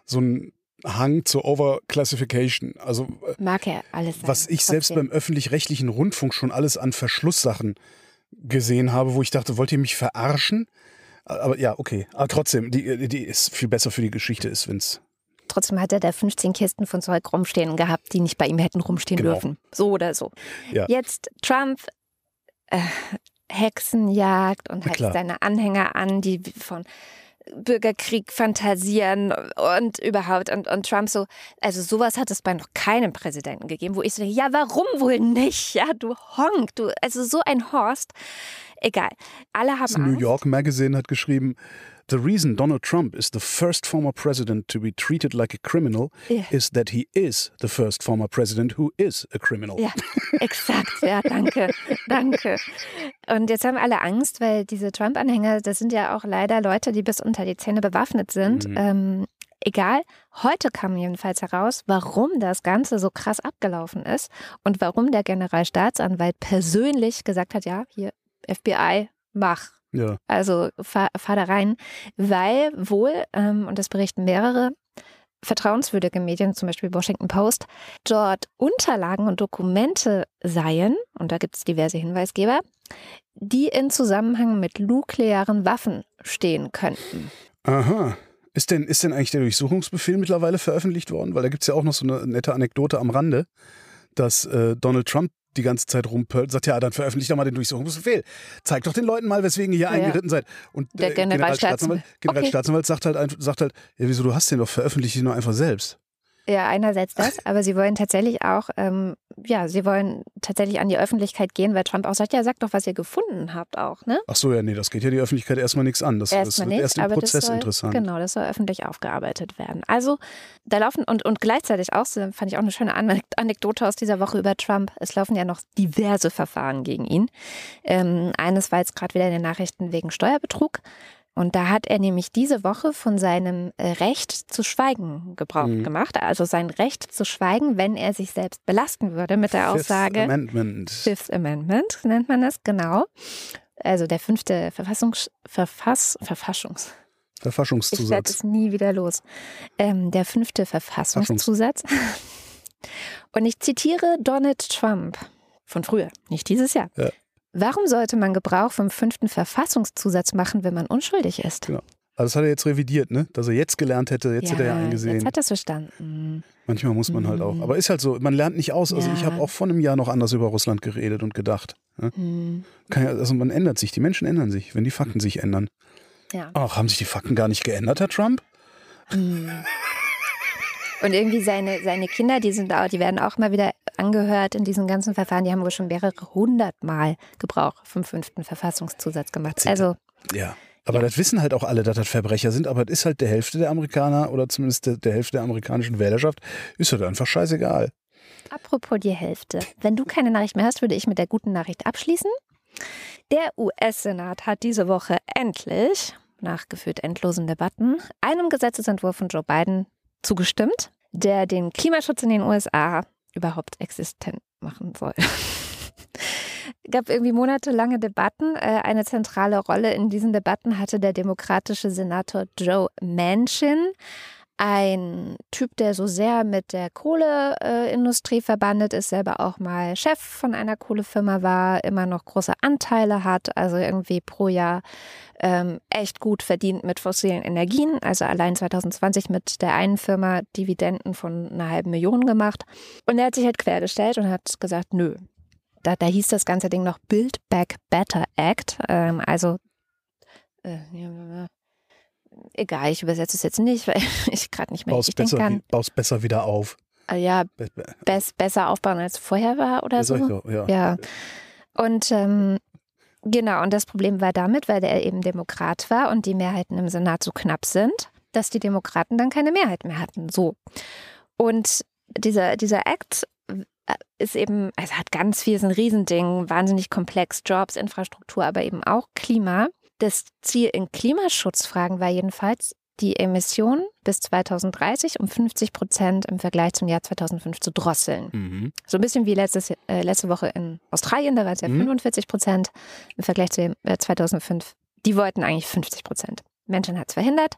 so ein Hang zur Overclassification. Also äh, mag er alles. Sein, was ich selbst beim öffentlich-rechtlichen Rundfunk schon alles an Verschlusssachen gesehen habe, wo ich dachte, wollt ihr mich verarschen? Aber ja, okay. Aber trotzdem, die, die ist viel besser für die Geschichte ist, wenn es. Trotzdem hat er da 15 Kisten von Zeug rumstehen gehabt, die nicht bei ihm hätten rumstehen genau. dürfen. So oder so. Ja. Jetzt Trump. Äh, Hexenjagd und heizt seine Anhänger an, die von Bürgerkrieg fantasieren und überhaupt und, und Trump so, also sowas hat es bei noch keinem Präsidenten gegeben, wo ich so denke, ja, warum wohl nicht? Ja, du Honk, du, also so ein Horst. Egal. Alle haben das New York Magazine hat geschrieben, The reason Donald Trump is the first former president to be treated like a criminal yeah. is that he is the first former president who is a criminal. Ja, exakt. Ja, danke. danke. Und jetzt haben alle Angst, weil diese Trump-Anhänger, das sind ja auch leider Leute, die bis unter die Zähne bewaffnet sind. Mhm. Ähm, egal, heute kam jedenfalls heraus, warum das Ganze so krass abgelaufen ist und warum der Generalstaatsanwalt persönlich gesagt hat, ja, hier FBI, mach. Ja. Also fahr, fahr da rein, weil wohl, ähm, und das berichten mehrere, vertrauenswürdige Medien, zum Beispiel Washington Post, dort Unterlagen und Dokumente seien, und da gibt es diverse Hinweisgeber, die in Zusammenhang mit nuklearen Waffen stehen könnten. Aha. Ist denn, ist denn eigentlich der Durchsuchungsbefehl mittlerweile veröffentlicht worden? Weil da gibt es ja auch noch so eine nette Anekdote am Rande, dass äh, Donald Trump die ganze Zeit rumpölt, sagt, ja, dann veröffentlicht doch mal den Durchsuchungsbefehl. Zeigt doch den Leuten mal, weswegen ihr hier ja, eingeritten seid. Und der äh, Generalstaatsanwalt, Generalstaatsanwalt okay. sagt halt, sagt halt, ja, wieso, du hast den doch veröffentlicht, ihn nur einfach selbst. Ja, einerseits das, aber sie wollen tatsächlich auch, ähm, ja, sie wollen tatsächlich an die Öffentlichkeit gehen, weil Trump auch sagt, ja, sagt doch, was ihr gefunden habt auch, ne? Ach so, ja, nee, das geht ja die Öffentlichkeit erstmal nichts an. Das, erstmal das wird erst im Prozess soll, interessant. Genau, das soll öffentlich aufgearbeitet werden. Also, da laufen, und, und gleichzeitig auch, fand ich auch eine schöne Anekdote aus dieser Woche über Trump, es laufen ja noch diverse Verfahren gegen ihn. Ähm, eines war jetzt gerade wieder in den Nachrichten wegen Steuerbetrug. Und da hat er nämlich diese Woche von seinem äh, Recht zu schweigen Gebrauch mhm. gemacht. Also sein Recht zu schweigen, wenn er sich selbst belasten würde mit der Fifth Aussage. Amendment. Fifth Amendment nennt man das, genau. Also der fünfte Verfassungs, Verfass, Verfassungs, Verfassungszusatz. Ich werde es nie wieder los. Ähm, der fünfte Verfassungszusatz. Und ich zitiere Donald Trump von früher, nicht dieses Jahr. Ja. Warum sollte man Gebrauch vom fünften Verfassungszusatz machen, wenn man unschuldig ist? Genau. Also das hat er jetzt revidiert, ne? Dass er jetzt gelernt hätte, jetzt ja, hätte er eingesehen. Jetzt hat er es verstanden. Manchmal muss man halt auch. Aber ist halt so, man lernt nicht aus. Also ja. ich habe auch vor einem Jahr noch anders über Russland geredet und gedacht. Ne? Mhm. Ja, also man ändert sich, die Menschen ändern sich, wenn die Fakten sich ändern. Ja. Ach, haben sich die Fakten gar nicht geändert, Herr Trump? Mhm. Und irgendwie seine, seine Kinder, die sind auch, die werden auch mal wieder angehört in diesen ganzen Verfahren. Die haben wohl schon mehrere hundert Mal Gebrauch vom fünften Verfassungszusatz gemacht. Also. Ja. Aber ja. das wissen halt auch alle, dass das Verbrecher sind, aber das ist halt der Hälfte der Amerikaner oder zumindest der, der Hälfte der amerikanischen Wählerschaft, ist halt einfach scheißegal. Apropos die Hälfte. Wenn du keine Nachricht mehr hast, würde ich mit der guten Nachricht abschließen. Der US-Senat hat diese Woche endlich, nach gefühlt endlosen Debatten, einem Gesetzesentwurf von Joe Biden zugestimmt der den Klimaschutz in den USA überhaupt existent machen soll. gab irgendwie monatelange Debatten. Äh, eine zentrale Rolle in diesen Debatten hatte der demokratische Senator Joe Manchin, ein Typ, der so sehr mit der Kohleindustrie verbandet ist, selber auch mal Chef von einer Kohlefirma war, immer noch große Anteile hat, also irgendwie pro Jahr ähm, echt gut verdient mit fossilen Energien. Also allein 2020 mit der einen Firma Dividenden von einer halben Million gemacht. Und er hat sich halt quergestellt und hat gesagt, nö. Da, da hieß das ganze Ding noch Build Back Better Act. Ähm, also äh, egal, ich übersetze es jetzt nicht, weil ich gerade nicht mehr baust besser, kann. Baust besser wieder auf. Ah, ja, be besser aufbauen als vorher war oder ja, so. ja. ja. Und ähm, genau, und das Problem war damit, weil er eben Demokrat war und die Mehrheiten im Senat so knapp sind, dass die Demokraten dann keine Mehrheit mehr hatten. So. Und dieser, dieser Act äh, ist eben, also hat ganz viel, ist ein Riesending, wahnsinnig komplex, Jobs, Infrastruktur, aber eben auch Klima. Das Ziel in Klimaschutzfragen war jedenfalls, die Emissionen bis 2030 um 50 Prozent im Vergleich zum Jahr 2005 zu drosseln. Mhm. So ein bisschen wie letztes, äh, letzte Woche in Australien, da war es ja mhm. 45 Prozent im Vergleich zu äh, 2005. Die wollten eigentlich 50 Prozent. Menschen hat es verhindert.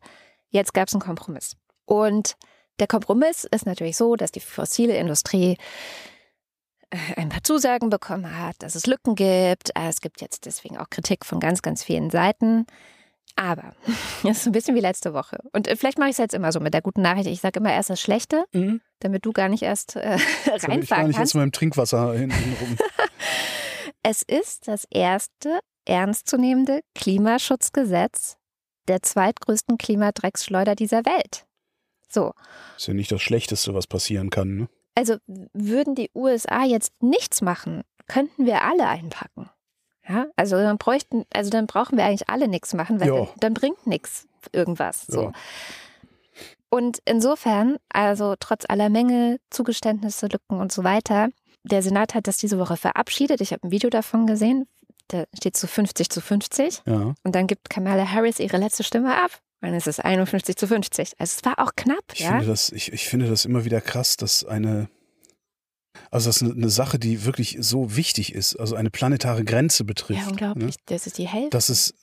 Jetzt gab es einen Kompromiss. Und der Kompromiss ist natürlich so, dass die fossile Industrie ein paar Zusagen bekommen hat, dass es Lücken gibt. Äh, es gibt jetzt deswegen auch Kritik von ganz, ganz vielen Seiten. Aber das ist ein bisschen wie letzte Woche. Und äh, vielleicht mache ich es jetzt immer so mit der guten Nachricht. Ich sage immer erst das Schlechte, mhm. damit du gar nicht erst äh, reinfahren ich kannst. Ich jetzt mal im Trinkwasser hinten rum. es ist das erste ernstzunehmende Klimaschutzgesetz der zweitgrößten Klimadrecksschleuder dieser Welt. So. Ist ja nicht das Schlechteste, was passieren kann, ne? Also würden die USA jetzt nichts machen, könnten wir alle einpacken. Ja, also dann bräuchten, also dann brauchen wir eigentlich alle nichts machen, weil dann, dann, bringt nichts irgendwas. So. Ja. Und insofern, also trotz aller Menge, Zugeständnisse, Lücken und so weiter, der Senat hat das diese Woche verabschiedet. Ich habe ein Video davon gesehen. Da steht zu 50 zu 50. Ja. Und dann gibt Kamala Harris ihre letzte Stimme ab. Dann ist es 51 zu 50. Also es war auch knapp, ich ja. Finde das, ich, ich finde das immer wieder krass, dass eine, also das ist eine Sache, die wirklich so wichtig ist, also eine planetare Grenze betrifft. Ja, unglaublich. Ne? Das ist die Hälfte. Dass es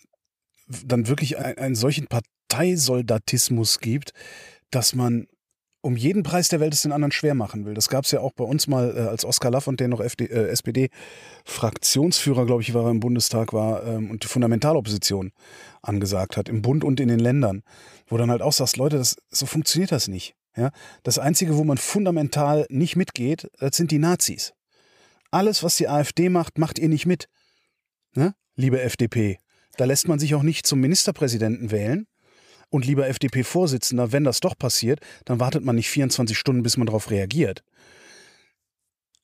dann wirklich ein, einen solchen Parteisoldatismus gibt, dass man um jeden Preis der Welt es den anderen schwer machen will. Das gab es ja auch bei uns mal, äh, als Oskar Lafontaine noch FD, äh, SPD-Fraktionsführer, glaube ich, war im Bundestag war ähm, und die Fundamentalopposition angesagt hat, im Bund und in den Ländern. Wo dann halt auch sagst, Leute, das, so funktioniert das nicht. Ja? Das Einzige, wo man fundamental nicht mitgeht, das sind die Nazis. Alles, was die AfD macht, macht ihr nicht mit. Ne? Liebe FDP. Da lässt man sich auch nicht zum Ministerpräsidenten wählen. Und lieber FDP-Vorsitzender, wenn das doch passiert, dann wartet man nicht 24 Stunden, bis man darauf reagiert.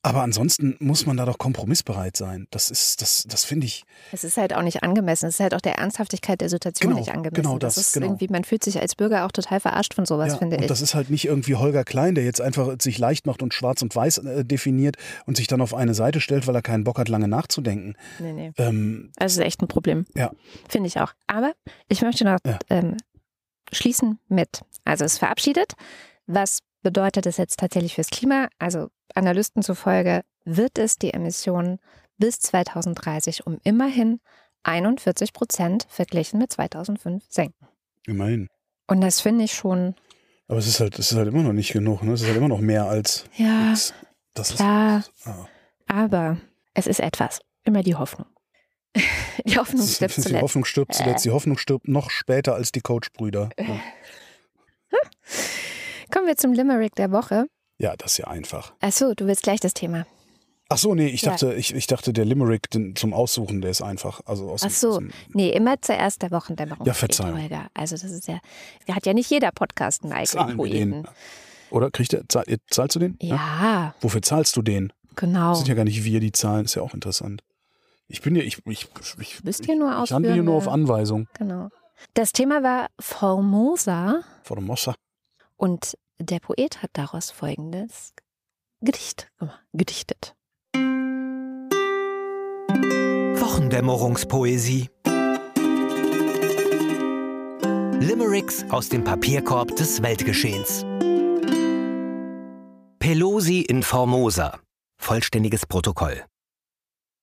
Aber ansonsten muss man da doch kompromissbereit sein. Das ist, das, das finde ich. Es ist halt auch nicht angemessen. Es ist halt auch der Ernsthaftigkeit der Situation Genau, nicht angemessen. genau das, ist genau. irgendwie, man fühlt sich als Bürger auch total verarscht von sowas, Ja, finde und ich. das ist halt nicht irgendwie Holger Klein, der jetzt einfach sich leicht macht und schwarz und weiß äh, definiert und sich dann auf eine Seite stellt, weil er keinen Bock hat, lange nachzudenken. nee, nee. Ähm, Also ist echt ein Problem. Ja. Finde ich auch. Aber ich möchte noch Ja. ähm, schließen mit. Also es ist verabschiedet. Was bedeutet es jetzt tatsächlich fürs Klima? Also Analysten zufolge wird es die Emissionen bis 2030 um immerhin 41 Prozent verglichen mit 2005 senken. immerhin. Und das finde ich schon, Aber es ist halt, es ist halt immer noch nicht genug. Ne? Es ist halt immer noch mehr als. ja, X. Das klar. ist. Ah. Aber es ist etwas. Immer die Hoffnung. Die Hoffnung stirbt die zuletzt. Hoffnung stirbt zuletzt. Die Hoffnung stirbt noch später als die Coach-Brüder. Ja. Kommen wir zum Limerick der Woche. ja, das ist ja einfach. Achso, du willst gleich das Thema. Ach so, nee, ich Ja. dachte, ich, ich dachte, der Limerick zum Aussuchen, der ist einfach. Also aus, Ach so, dem- nee, immer zuerst der Wochendämmerung. Ja, Verzeihung. Holger. Also das ist ja, hat ja nicht jeder Podcast einen eigenen. Poeten. Oder kriegt der, zahl, zahlst du den? Ja, Wofür zahlst du den? genau. Das sind ja gar nicht wir, die zahlen. Ist ja auch interessant. Ich bin ja, ich, ich, ich, bist hier nur ich handle hier nur auf Anweisung. Genau. Das Thema war Formosa Mossa. und der Poet hat daraus folgendes Gedicht gedichtet. Wochendämmerungspoesie. Limericks aus dem Papierkorb des Weltgeschehens. Pelosi in Formosa. Vollständiges Protokoll.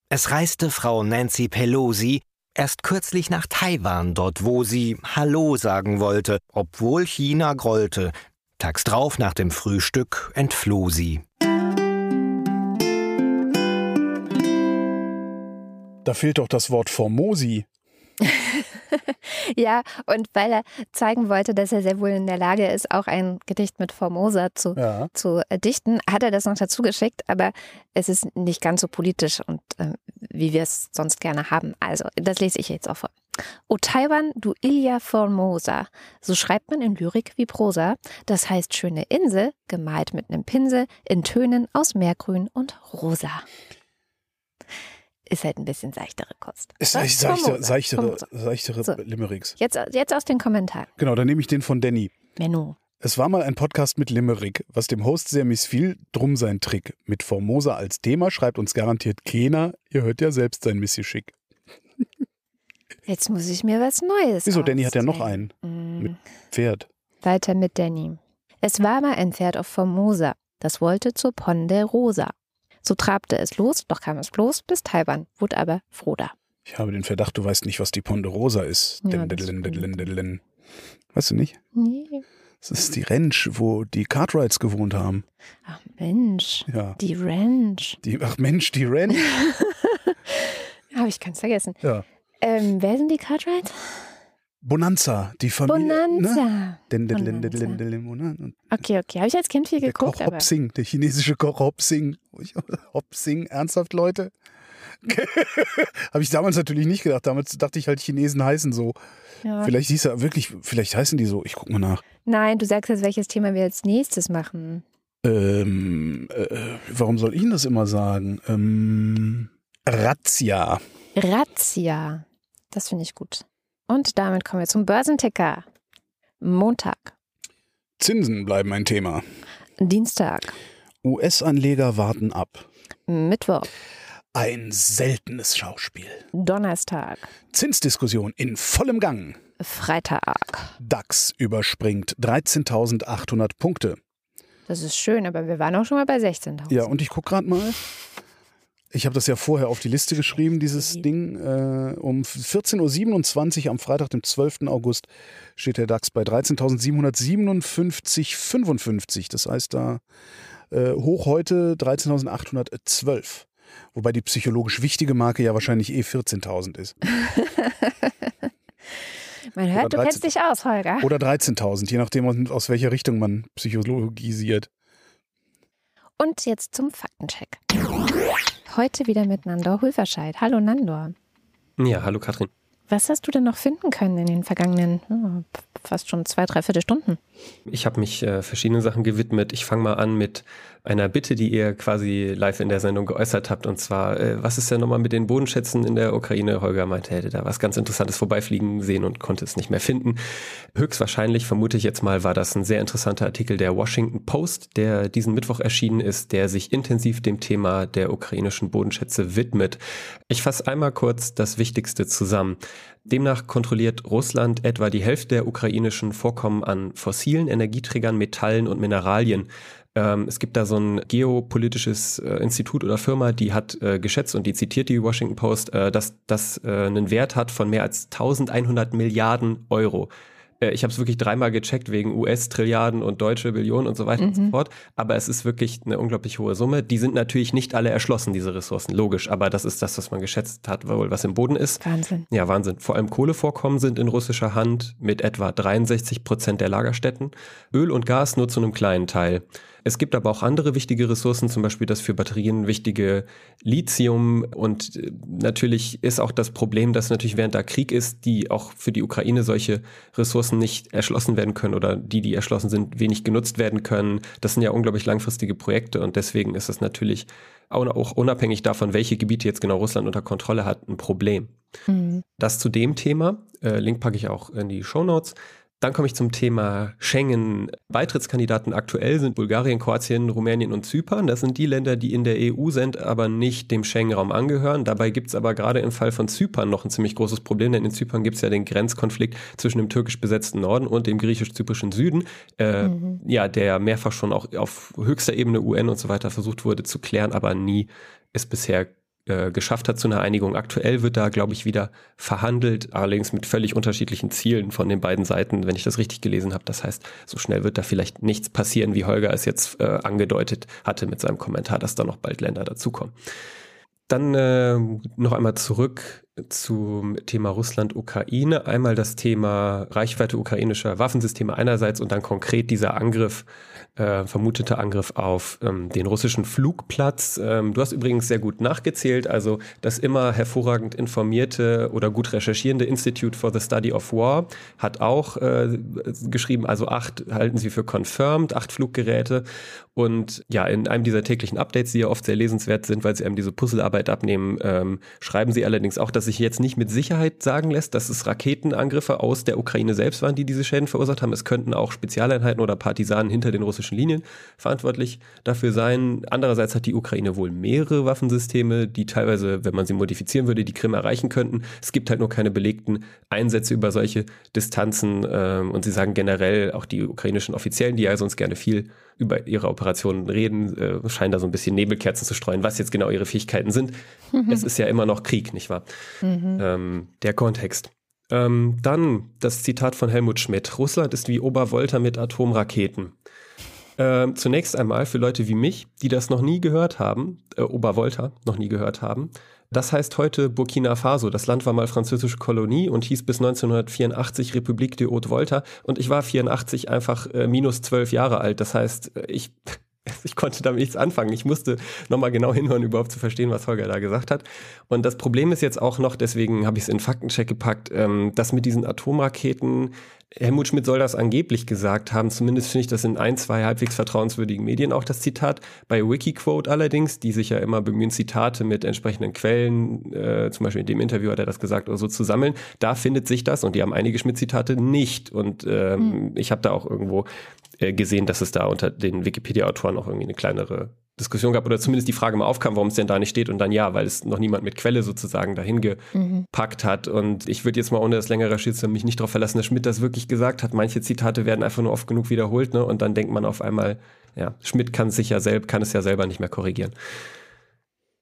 Es reiste Frau Nancy Pelosi erst kürzlich nach Taiwan, dort wo sie Hallo sagen wollte, obwohl China grollte. Tags drauf nach dem Frühstück entfloh sie. Da fehlt doch das Wort Formosi. Ja, und weil er zeigen wollte, dass er sehr wohl in der Lage ist, auch ein Gedicht mit Formosa zu, Ja. zu äh, dichten, hat er das noch dazu geschickt, aber es ist nicht ganz so politisch und äh, wie wir es sonst gerne haben. Also, das lese ich jetzt auch vor. O Taiwan, du Ilia Formosa, so schreibt man in Lyrik wie Prosa, das heißt schöne Insel, gemalt mit einem Pinsel, in Tönen aus Meergrün und Rosa. Ist halt ein bisschen seichtere Kost. Ist echt seichte, seichtere, Formosa. seichtere So. Limericks. Jetzt, jetzt aus den Kommentaren. Genau, dann nehme ich den von Danny. Menno. Es war mal ein Podcast mit Limerick, was dem Host sehr missfiel, drum sein Trick. Mit Formosa als Thema schreibt uns garantiert keiner, ihr hört ja selbst sein Missgeschick. Jetzt muss ich mir was Neues Wieso, Danny hat ja noch einen. Mm. Mit Pferd. Weiter mit Danny. Es war mal ein Pferd auf Formosa, das wollte zur Ponderosa. So trabte es los, doch kam es bloß bis Taiwan, wurde aber Froda. Ich habe den Verdacht, du weißt nicht, was die Ponderosa ist. Ja, Din, din, din. Weißt du nicht? Nee. Das ist die Ranch, wo die Cartwrights gewohnt haben. Ach Mensch, Ja. die Ranch. Die, ach Mensch, die Ranch. Habe ich ganz vergessen. Ja. Ähm, wer sind die Cartwrights? Bonanza, die Familie. Bonanza. Okay, okay. Habe ich als Kind viel Der geguckt, Koch aber Hop Sing, der chinesische Koch Hop Sing. Hop Sing, ernsthaft, Leute? Habe ich damals natürlich nicht gedacht. Damals dachte ich halt, Chinesen heißen so. ja. Vielleicht hieß er wirklich, vielleicht heißen die so. Ich guck mal nach. Nein, du sagst jetzt, welches Thema wir als nächstes machen. Ähm, äh, warum soll ich denn das immer sagen? Ähm, Razzia. Razzia. Das finde ich gut. Und damit kommen wir zum Börsenticker. Montag, Zinsen bleiben ein Thema. Dienstag, US-Anleger warten ab. Mittwoch, Ein seltenes Schauspiel. Donnerstag, Zinsdiskussion in vollem Gang. Freitag. DAX überspringt 13.800 Punkte. Das ist schön, aber wir waren auch schon mal bei 16.000. Ja, und ich gucke gerade mal. Ich habe das ja vorher auf die Liste geschrieben, dieses Ding. Äh, um 14.27 Uhr am Freitag, dem 12. August, steht der DAX bei 13.757,55. Das heißt da äh, hoch heute 13.812. Wobei die psychologisch wichtige Marke ja wahrscheinlich eh 14.000 ist. Man hört, du kennst dich aus, Holger. Oder 13.000, je nachdem, aus welcher Richtung man psychologisiert. Und jetzt zum Faktencheck. Heute wieder mit Nandor Hulverscheid. Hallo Nandor. Ja, hallo Katrin. Was hast du denn noch finden können in den vergangenen oh, fast schon zwei, dreiviertel Stunden? Ich habe mich äh, verschiedenen Sachen gewidmet. Ich fange mal an mit einer Bitte, die ihr quasi live in der Sendung geäußert habt. Und zwar, äh, was ist denn nochmal mit den Bodenschätzen in der Ukraine? Holger meinte, hätte da was ganz Interessantes vorbeifliegen sehen und konnte es nicht mehr finden. Höchstwahrscheinlich, vermute ich jetzt mal, war das ein sehr interessanter Artikel der Washington Post, der diesen Mittwoch erschienen ist, der sich intensiv dem Thema der ukrainischen Bodenschätze widmet. Ich fasse einmal kurz das Wichtigste zusammen. Demnach kontrolliert Russland etwa die Hälfte der ukrainischen Vorkommen an fossilen Energieträgern, Metallen und Mineralien. Ähm, es gibt da so ein geopolitisches äh, Institut oder Firma, die hat äh, geschätzt und die zitiert die Washington Post, äh, dass das äh, einen Wert hat von mehr als 1100 Milliarden Euro. Äh, ich habe es wirklich dreimal gecheckt wegen US-Trilliarden und deutsche Billionen und so weiter mhm. und so mhm. fort. Aber es ist wirklich eine unglaublich hohe Summe. Die sind natürlich nicht alle erschlossen, diese Ressourcen, logisch. Aber das ist das, was man geschätzt hat, wohl was im Boden ist. Wahnsinn. Ja, Wahnsinn. Vor allem Kohlevorkommen sind in russischer Hand mit etwa 63 Prozent der Lagerstätten. Öl und Gas nur zu einem kleinen Teil. Es gibt aber auch andere wichtige Ressourcen, zum Beispiel das für Batterien wichtige Lithium. Und äh, natürlich ist auch das Problem, dass natürlich während da Krieg ist, die auch für die Ukraine solche Ressourcen nicht erschlossen werden können oder die, die erschlossen sind, wenig genutzt werden können. Das sind ja unglaublich langfristige Projekte und deswegen ist es natürlich auch unabhängig davon, welche Gebiete jetzt genau Russland unter Kontrolle hat, ein Problem. Mhm. Das zu dem Thema. Äh, Link packe ich auch in die Show Notes. Dann komme ich zum Thema Schengen. Beitrittskandidaten aktuell sind Bulgarien, Kroatien, Rumänien und Zypern. Das sind die Länder, die in der EU sind, aber nicht dem Schengen-Raum angehören. Dabei gibt es aber gerade im Fall von Zypern noch ein ziemlich großes Problem, denn in Zypern gibt es ja den Grenzkonflikt zwischen dem türkisch besetzten Norden und dem griechisch-zyprischen Süden, äh, mhm. ja, der mehrfach schon auch auf höchster Ebene UN und so weiter versucht wurde zu klären, aber nie ist bisher äh, geschafft hat zu einer Einigung. Aktuell wird da, glaube ich, wieder verhandelt, allerdings mit völlig unterschiedlichen Zielen von den beiden Seiten, wenn ich das richtig gelesen habe. Das heißt, so schnell wird da vielleicht nichts passieren, wie Holger es jetzt äh, angedeutet hatte mit seinem Kommentar, dass da noch bald Länder dazukommen. Dann äh, noch einmal zurück zum Thema Russland-Ukraine. Einmal das Thema Reichweite ukrainischer Waffensysteme einerseits und dann konkret dieser Angriff äh, vermutete Angriff auf ähm, den russischen Flugplatz. Ähm, du hast übrigens sehr gut nachgezählt, also das immer hervorragend informierte oder gut recherchierende Institute for the Study of War hat auch äh, geschrieben, also acht halten sie für confirmed, acht Fluggeräte. Und ja, in einem dieser täglichen Updates, die ja oft sehr lesenswert sind, weil sie einem diese Puzzlearbeit abnehmen, ähm, schreiben sie allerdings auch, dass sich jetzt nicht mit Sicherheit sagen lässt, dass es Raketenangriffe aus der Ukraine selbst waren, die diese Schäden verursacht haben. Es könnten auch Spezialeinheiten oder Partisanen hinter den russischen Linien verantwortlich dafür sein. Andererseits hat die Ukraine wohl mehrere Waffensysteme, die teilweise, wenn man sie modifizieren würde, die Krim erreichen könnten. Es gibt halt nur keine belegten Einsätze über solche Distanzen. Ähm, und sie sagen generell, auch die ukrainischen Offiziellen, die ja sonst gerne viel über ihre Operationen reden, äh, scheinen da so ein bisschen Nebelkerzen zu streuen, was jetzt genau ihre Fähigkeiten sind. Mhm. Es ist ja immer noch Krieg, nicht wahr? Mhm. Ähm, der Kontext. Ähm, dann das Zitat von Helmut Schmidt. Russland ist wie Obervolta mit Atomraketen. Äh, zunächst einmal für Leute wie mich, die das noch nie gehört haben, äh, Obervolta noch nie gehört haben. Das heißt heute Burkina Faso. Das Land war mal französische Kolonie und hieß bis 1984 Republik de Haute-Volta. Und ich war 84 einfach äh, minus zwölf Jahre alt. Das heißt, äh, ich ich konnte damit nichts anfangen. Ich musste nochmal genau hinhören, überhaupt zu verstehen, was Holger da gesagt hat. Und das Problem ist jetzt auch noch, deswegen habe ich es in Faktencheck gepackt, ähm, dass mit diesen Atomraketen Helmut Schmidt soll das angeblich gesagt haben. Zumindest finde ich das in ein, zwei halbwegs vertrauenswürdigen Medien auch das Zitat. Bei Wikiquote allerdings, die sich ja immer bemühen, Zitate mit entsprechenden Quellen, äh, zum Beispiel in dem Interview hat er das gesagt oder so zu sammeln, da findet sich das und die haben einige Schmidt-Zitate nicht. Und ähm, mhm. ich habe da auch irgendwo äh, gesehen, dass es da unter den Wikipedia-Autoren auch irgendwie eine kleinere Diskussion gab oder zumindest die Frage mal aufkam, warum es denn da nicht steht und dann ja, weil es noch niemand mit Quelle sozusagen dahin gepackt mhm. hat. Und ich würde jetzt mal ohne das längere recherchiert mich nicht darauf verlassen, dass Schmidt das wirklich gesagt hat. Manche Zitate werden einfach nur oft genug wiederholt, ne? Und dann denkt man auf einmal, ja, Schmidt kann sich ja selbst, kann es ja selber nicht mehr korrigieren.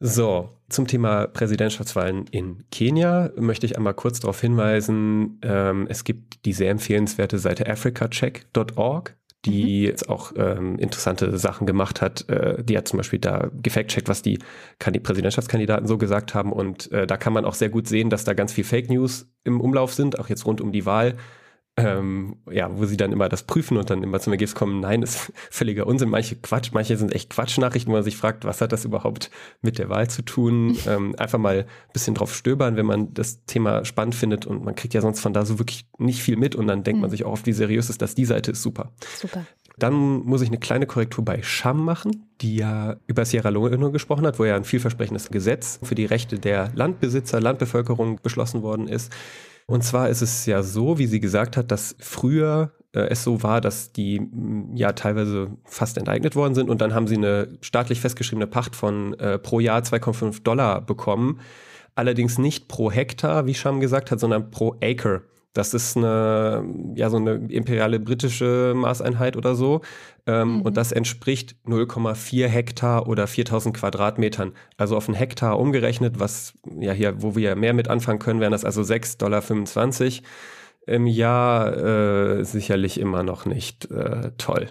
So, zum Thema Präsidentschaftswahlen in Kenia möchte ich einmal kurz darauf hinweisen, ähm, es gibt die sehr empfehlenswerte Seite africacheck.org, die mhm. jetzt auch ähm, interessante Sachen gemacht hat. Äh, die hat zum Beispiel da gefact-checkt, was die, die Präsidentschaftskandidaten so gesagt haben. Und äh, da kann man auch sehr gut sehen, dass da ganz viel Fake News im Umlauf sind, auch jetzt rund um die Wahl ähm, ja, wo sie dann immer das prüfen und dann immer zum Ergebnis kommen, nein, ist völliger Unsinn, manche Quatsch, manche sind echt Quatschnachrichten, wo man sich fragt, was hat das überhaupt mit der Wahl zu tun? Ähm, einfach mal ein bisschen drauf stöbern, wenn man das Thema spannend findet und man kriegt ja sonst von da so wirklich nicht viel mit und dann denkt mhm. man sich auch oft, wie seriös ist das, die Seite ist super. Super. Dann muss ich eine kleine Korrektur bei Sham machen, die ja über Sierra Leone gesprochen hat, wo ja ein vielversprechendes Gesetz für die Rechte der Landbesitzer, Landbevölkerung beschlossen worden ist. Und zwar ist es ja so, wie sie gesagt hat, dass früher äh, es so war, dass die mm, ja teilweise fast enteignet worden sind und dann haben sie eine staatlich festgeschriebene Pacht von äh, pro Jahr 2,5 Dollar bekommen. Allerdings nicht pro Hektar, wie Sham gesagt hat, sondern pro Acre. Das ist eine, ja, so eine imperiale britische Maßeinheit oder so. Ähm, mhm. Und das entspricht 0,4 Hektar oder 4000 Quadratmetern. Also auf einen Hektar umgerechnet, was ja hier, wo wir mehr mit anfangen können, wären das also 6,25 Dollar im Jahr äh, sicherlich immer noch nicht äh, toll.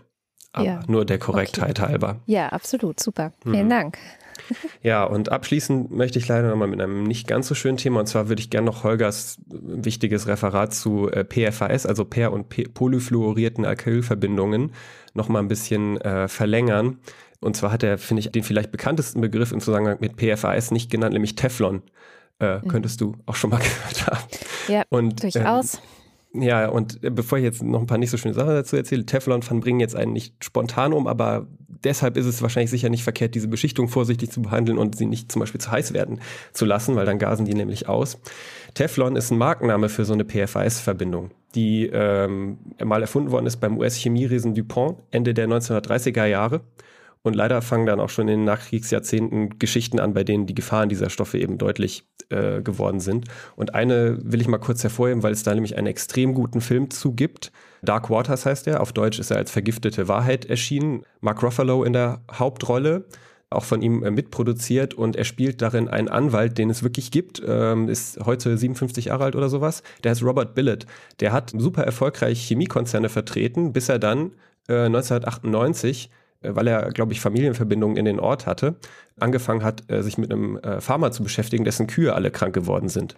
Aber ja. nur der Korrektheit okay. halber. Ja, absolut. Super. Vielen mhm. Dank. Ja, und abschließend möchte ich leider nochmal mit einem nicht ganz so schönen Thema, und zwar würde ich gerne noch Holgers wichtiges Referat zu äh, PFAS, also per- und P polyfluorierten Alkylverbindungen, nochmal ein bisschen äh, verlängern. Und zwar hat er, finde ich, den vielleicht bekanntesten Begriff im Zusammenhang mit PFAS nicht genannt, nämlich Teflon. Äh, mhm. Könntest du auch schon mal gehört haben. Ja, und, durchaus. Ähm, ja, und äh, bevor ich jetzt noch ein paar nicht so schöne Sachen dazu erzähle, Teflon bringen jetzt einen nicht spontan um, aber deshalb ist es wahrscheinlich sicher nicht verkehrt, diese Beschichtung vorsichtig zu behandeln und sie nicht zum Beispiel zu heiß werden zu lassen, weil dann gasen die nämlich aus. Teflon ist ein Markenname für so eine PFAS-Verbindung, die ähm, mal erfunden worden ist beim US-Chemieriesen DuPont Ende der 1930er Jahre. Und leider fangen dann auch schon in den Nachkriegsjahrzehnten Geschichten an, bei denen die Gefahren dieser Stoffe eben deutlich äh, geworden sind. Und eine will ich mal kurz hervorheben, weil es da nämlich einen extrem guten Film zu gibt. Dark Waters heißt er. Auf Deutsch ist er als Vergiftete Wahrheit erschienen. Mark Ruffalo in der Hauptrolle auch von ihm äh, mitproduziert und er spielt darin einen Anwalt, den es wirklich gibt, ähm, ist heute 57 Jahre alt oder sowas. Der heißt Robert Billett. Der hat super erfolgreich Chemiekonzerne vertreten, bis er dann äh, 1998 äh, weil er, glaube ich, Familienverbindungen in den Ort hatte, angefangen hat, äh, sich mit einem äh, Farmer zu beschäftigen, dessen Kühe alle krank geworden sind.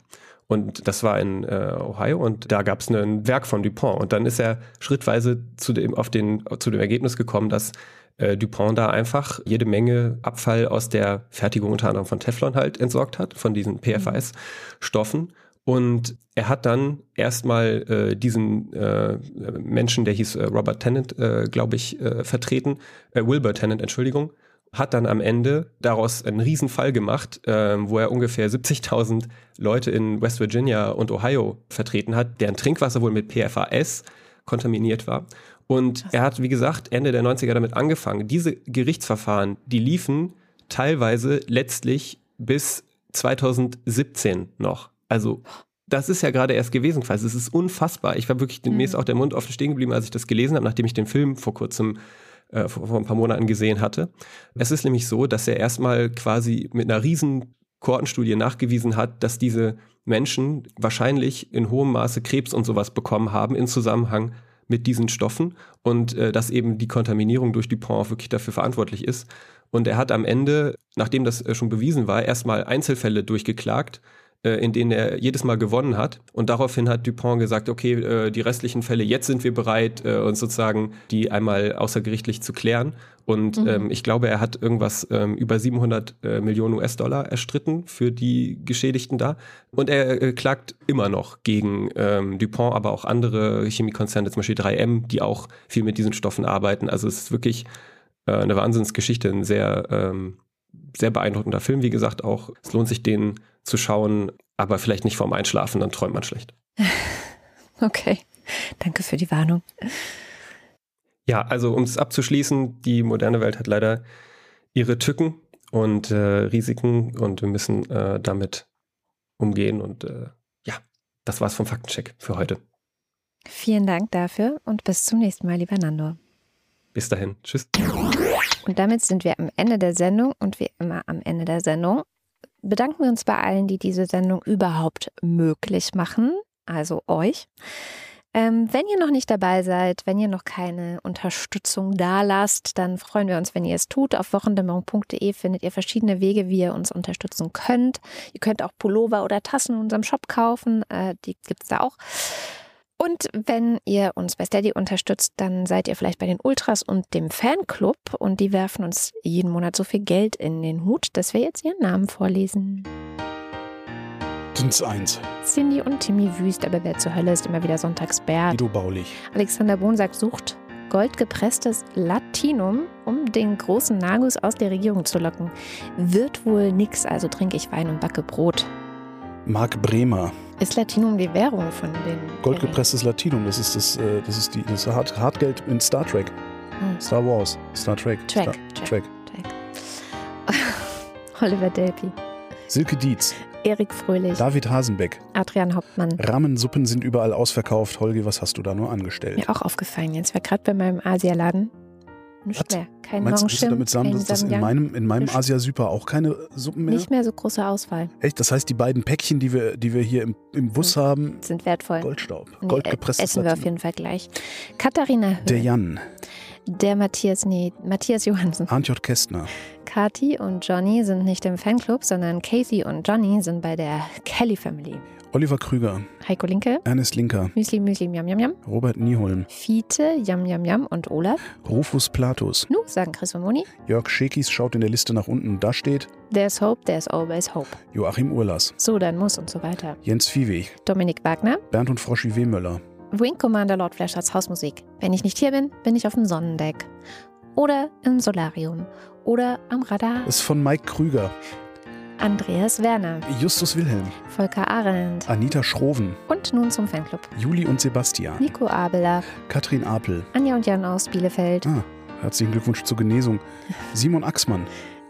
Und das war in äh, Ohio und da gab es ein Werk von Dupont. Und dann ist er schrittweise zu dem, auf den, zu dem Ergebnis gekommen, dass äh, Dupont da einfach jede Menge Abfall aus der Fertigung unter anderem von Teflon halt entsorgt hat, von diesen PFAS-Stoffen. Und er hat dann erstmal äh, diesen äh, Menschen, der hieß äh, Robert Tennant, äh, glaube ich, äh, vertreten, äh, Wilbur Tennant, Entschuldigung, hat dann am Ende daraus einen Riesenfall gemacht, äh, wo er ungefähr 70.000 Leute in West Virginia und Ohio vertreten hat, deren Trinkwasser wohl mit PFAS kontaminiert war. Und er hat, wie gesagt, Ende der 90er damit angefangen. Diese Gerichtsverfahren, die liefen teilweise letztlich bis 2017 noch. Also das ist ja gerade erst gewesen quasi. Es ist unfassbar. Ich war wirklich, mhm. mir ist auch der Mund offen stehen geblieben, als ich das gelesen habe, nachdem ich den Film vor kurzem, äh, vor, vor, ein paar Monaten gesehen hatte. Es ist nämlich so, dass er erstmal quasi mit einer riesen Kohortenstudie nachgewiesen hat, dass diese Menschen wahrscheinlich in hohem Maße Krebs und sowas bekommen haben in Zusammenhang mit diesen Stoffen und äh, dass eben die Kontaminierung durch Dupont wirklich dafür verantwortlich ist. Und er hat am Ende, nachdem das äh, schon bewiesen war, erstmal Einzelfälle durchgeklagt, in denen er jedes Mal gewonnen hat. Und daraufhin hat Dupont gesagt, okay, äh, die restlichen Fälle, jetzt sind wir bereit, äh, uns sozusagen die einmal außergerichtlich zu klären. Und mhm. ähm, ich glaube, er hat irgendwas ähm, über 700 äh, Millionen US-Dollar erstritten für die Geschädigten da. Und er äh, klagt immer noch gegen ähm, Dupont, aber auch andere Chemiekonzerne, zum Beispiel 3M, die auch viel mit diesen Stoffen arbeiten. Also es ist wirklich äh, eine Wahnsinnsgeschichte, ein sehr, ähm, sehr beeindruckender Film, wie gesagt, auch. Es lohnt sich, den zu schauen, aber vielleicht nicht vorm Einschlafen, dann träumt man schlecht. Okay, danke für die Warnung. Ja, also um es abzuschließen, die moderne Welt hat leider ihre Tücken und äh, Risiken und wir müssen äh, damit umgehen. Und äh, ja, das war's vom Faktencheck für heute. Vielen Dank dafür und bis zum nächsten Mal, lieber Nando. Bis dahin. Tschüss. Und damit sind wir am Ende der Sendung und wie immer am Ende der Sendung bedanken wir uns bei allen, die diese Sendung überhaupt möglich machen, also euch. Ähm, wenn ihr noch nicht dabei seid, wenn ihr noch keine Unterstützung da lasst, dann freuen wir uns, wenn ihr es tut. Auf wochendämmerung.de findet ihr verschiedene Wege, wie ihr uns unterstützen könnt. Ihr könnt auch Pullover oder Tassen in unserem Shop kaufen. Äh, die gibt es da auch. Und wenn ihr uns bei Steady unterstützt, dann seid ihr vielleicht bei den Ultras und dem Fanclub und die werfen uns jeden Monat so viel Geld in den Hut, dass wir jetzt ihren Namen vorlesen. Sind's eins. Cindy und Timmy Wüst, aber wer zur Hölle ist immer wieder Sonntagsbär. Guido Baulich. Alexander Bonsack sucht goldgepresstes Latinum, um den großen Nagus aus der Regierung zu locken. Wird wohl nix, also trinke ich Wein und backe Brot. Marc Bremer. Ist Latinum die Währung von den Goldgepresstes Latinum. Das ist das, äh, das ist die, das Hart, Hartgeld in Star Trek. Hm. Star Wars. Star Trek. Trek, Star, Trek. Trek. Oliver Delpi, Silke Dietz. Erik Fröhlich, David Hasenbeck. Adrian Hauptmann. Rahmensuppen sind überall ausverkauft. Holgi, was hast du da nur angestellt? Mir auch aufgefallen. Jetzt war gerade bei meinem Asialaden nicht mehr. Kein Meinst du, du damit sagen, kein dass das in meinem, in meinem Nicht- Asia Super auch keine Suppen mehr? Nicht mehr so große Auswahl. Echt? Das heißt, die beiden Päckchen, die wir, die wir hier im, im Bus haben, Sind wertvoll. Goldstaub. Goldgepresstes Essen wir auf jeden Fall gleich. Katharina Höhl, Der Jan, der Matthias, nee, Matthias Johansen. J. Kästner, Kati und Johnny sind nicht im Fanclub, sondern Casey und Johnny sind bei der Kelly Family. Oliver Krüger, Heiko Linke, Ernest Linker, Müsli Müsli Miam Miam Miam, Robert Nieholm, Fiete Yam Yam Yam und Olaf. Rufus Platus, Nu, sagen Chris und Moni. Jörg Schekis schaut in der Liste nach unten, da steht There's hope, there's always hope. Joachim Urlas, So, dann muss und so weiter. Jens Viehweg, Dominik Wagner, Bernd und Froschi Wehmöller, Wing Commander Lord Flashards Hausmusik. Wenn ich nicht hier bin, bin ich auf dem Sonnendeck. Oder im Solarium. Oder am Radar. das ist von Mike Krüger, Andreas Werner, Justus Wilhelm, Volker Arendt. Anita Schroven, Und nun zum Fanclub. Juli und Sebastian, Nico Abeler, Katrin Apel, Anja und Jan aus Bielefeld, ah, herzlichen Glückwunsch zur Genesung, Simon Axmann,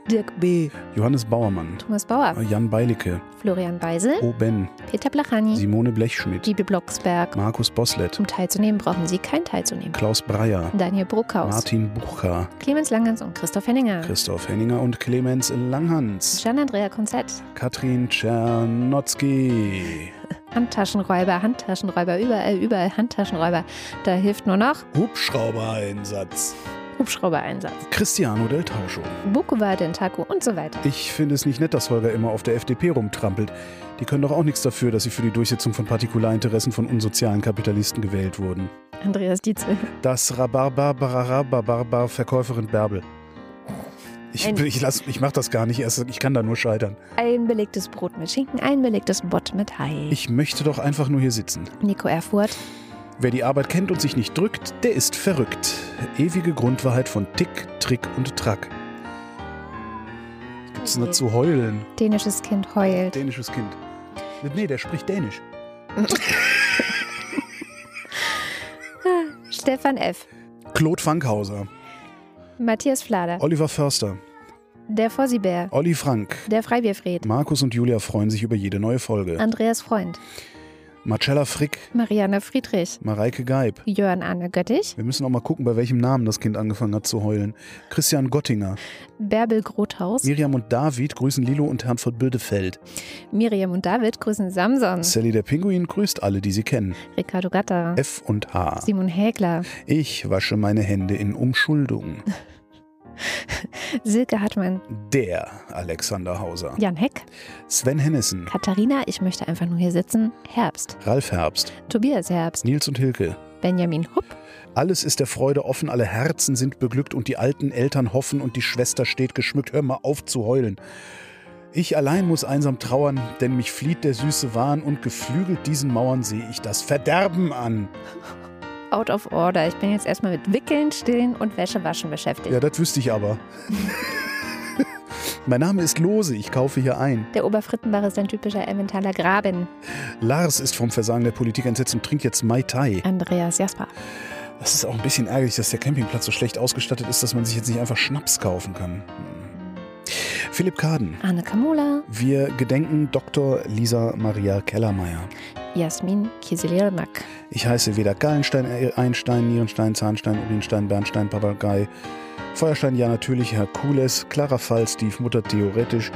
Dirk B., Johannes Bauermann, Thomas Bauer, Jan Beilicke, Florian Beisel, O. Ben, Peter Blachani, Simone Blechschmidt, Liebe Blocksberg. Markus Boslett, Um teilzunehmen, brauchen Sie kein teilzunehmen. Klaus Breyer, Daniel Bruckhaus, Martin Bucher, Clemens Langens und Christoph Henninger. Christoph Henninger und Clemens Langhans, Gian-Andrea Konzett, Katrin Czernotzki, Handtaschenräuber, Handtaschenräuber, überall, überall Handtaschenräuber. Da hilft nur noch Hubschrauber-Einsatz, Hubschrauber-Einsatz. Cristiano del Tauscho. Bukowa, Dentaku und so weiter. Ich finde es nicht nett, dass Holger immer auf der FDP rumtrampelt. Die können doch auch nichts dafür, dass sie für die Durchsetzung von Partikularinteressen von unsozialen Kapitalisten gewählt wurden. Andreas Dietzel. Das Rhabarber, Verkäuferin Bärbel. Ich, Ein- ich, lass, ich mach das gar nicht erst, ich kann da nur scheitern. Ein belegtes Brot mit Schinken, ein belegtes Bott mit Hai. Ich möchte doch einfach nur hier sitzen. Nico Erfurt. Wer die Arbeit kennt und sich nicht drückt, der ist verrückt. Ewige Grundwahrheit von Tick, Trick und Track. Gibt's denn da zu heulen? Dänisches Kind heult. Dänisches Kind. Nee, der spricht Dänisch. Stefan F. Claude Fankhauser, Matthias Flader. Oliver Förster, Der Fossibär. Olli Frank, Der Freibierfried. Markus und Julia freuen sich über jede neue Folge. Andreas Freund. Marcella Frick, Marianne Friedrich. Mareike Geib. Jörn Anne Göttich. Wir müssen auch mal gucken, bei welchem Namen das Kind angefangen hat zu heulen. Christian Gottinger, Bärbel Grothaus. Miriam und David grüßen Lilo und Herrn Bildefeld. Miriam und David grüßen Samson. Sally der Pinguin grüßt alle, die sie kennen. Ricardo Gatter. F und H. Simon Hägler. Ich wasche meine Hände in Umschuldung. Silke Hartmann. Der Alexander Hauser. Jan Heck. Sven Hennissen. Katharina, ich möchte einfach nur hier sitzen. Herbst. Ralf Herbst. Tobias Herbst. Nils und Hilke. Benjamin Hupp. Alles ist der Freude offen, alle Herzen sind beglückt und die alten Eltern hoffen und die Schwester steht geschmückt. Hör mal auf zu heulen. Ich allein muss einsam trauern, denn mich flieht der süße Wahn und geflügelt diesen Mauern sehe ich das Verderben an. Out of Order. Ich bin jetzt erstmal mit Wickeln, Stillen und Wäschewaschen beschäftigt. Ja, das wüsste ich aber. mein Name ist Lose, ich kaufe hier ein. Der Oberfrittenbach ist ein typischer Emmentaler Graben. Lars ist vom Versagen der Politik entsetzt und trinkt jetzt Mai Tai. Andreas Jasper. Das ist auch ein bisschen ärgerlich, dass der Campingplatz so schlecht ausgestattet ist, dass man sich jetzt nicht einfach Schnaps kaufen kann. Philipp Kaden. Anne Kamula, Wir gedenken Dr. Lisa Maria Kellermeier. Jasmin Kieseliermak. Ich heiße weder Gallenstein, äh, Einstein, Nierenstein, Zahnstein, Urinstein, Bernstein, Papagei, Feuerstein, ja natürlich, Herkules, Clara Fall, Steve Mutter theoretisch,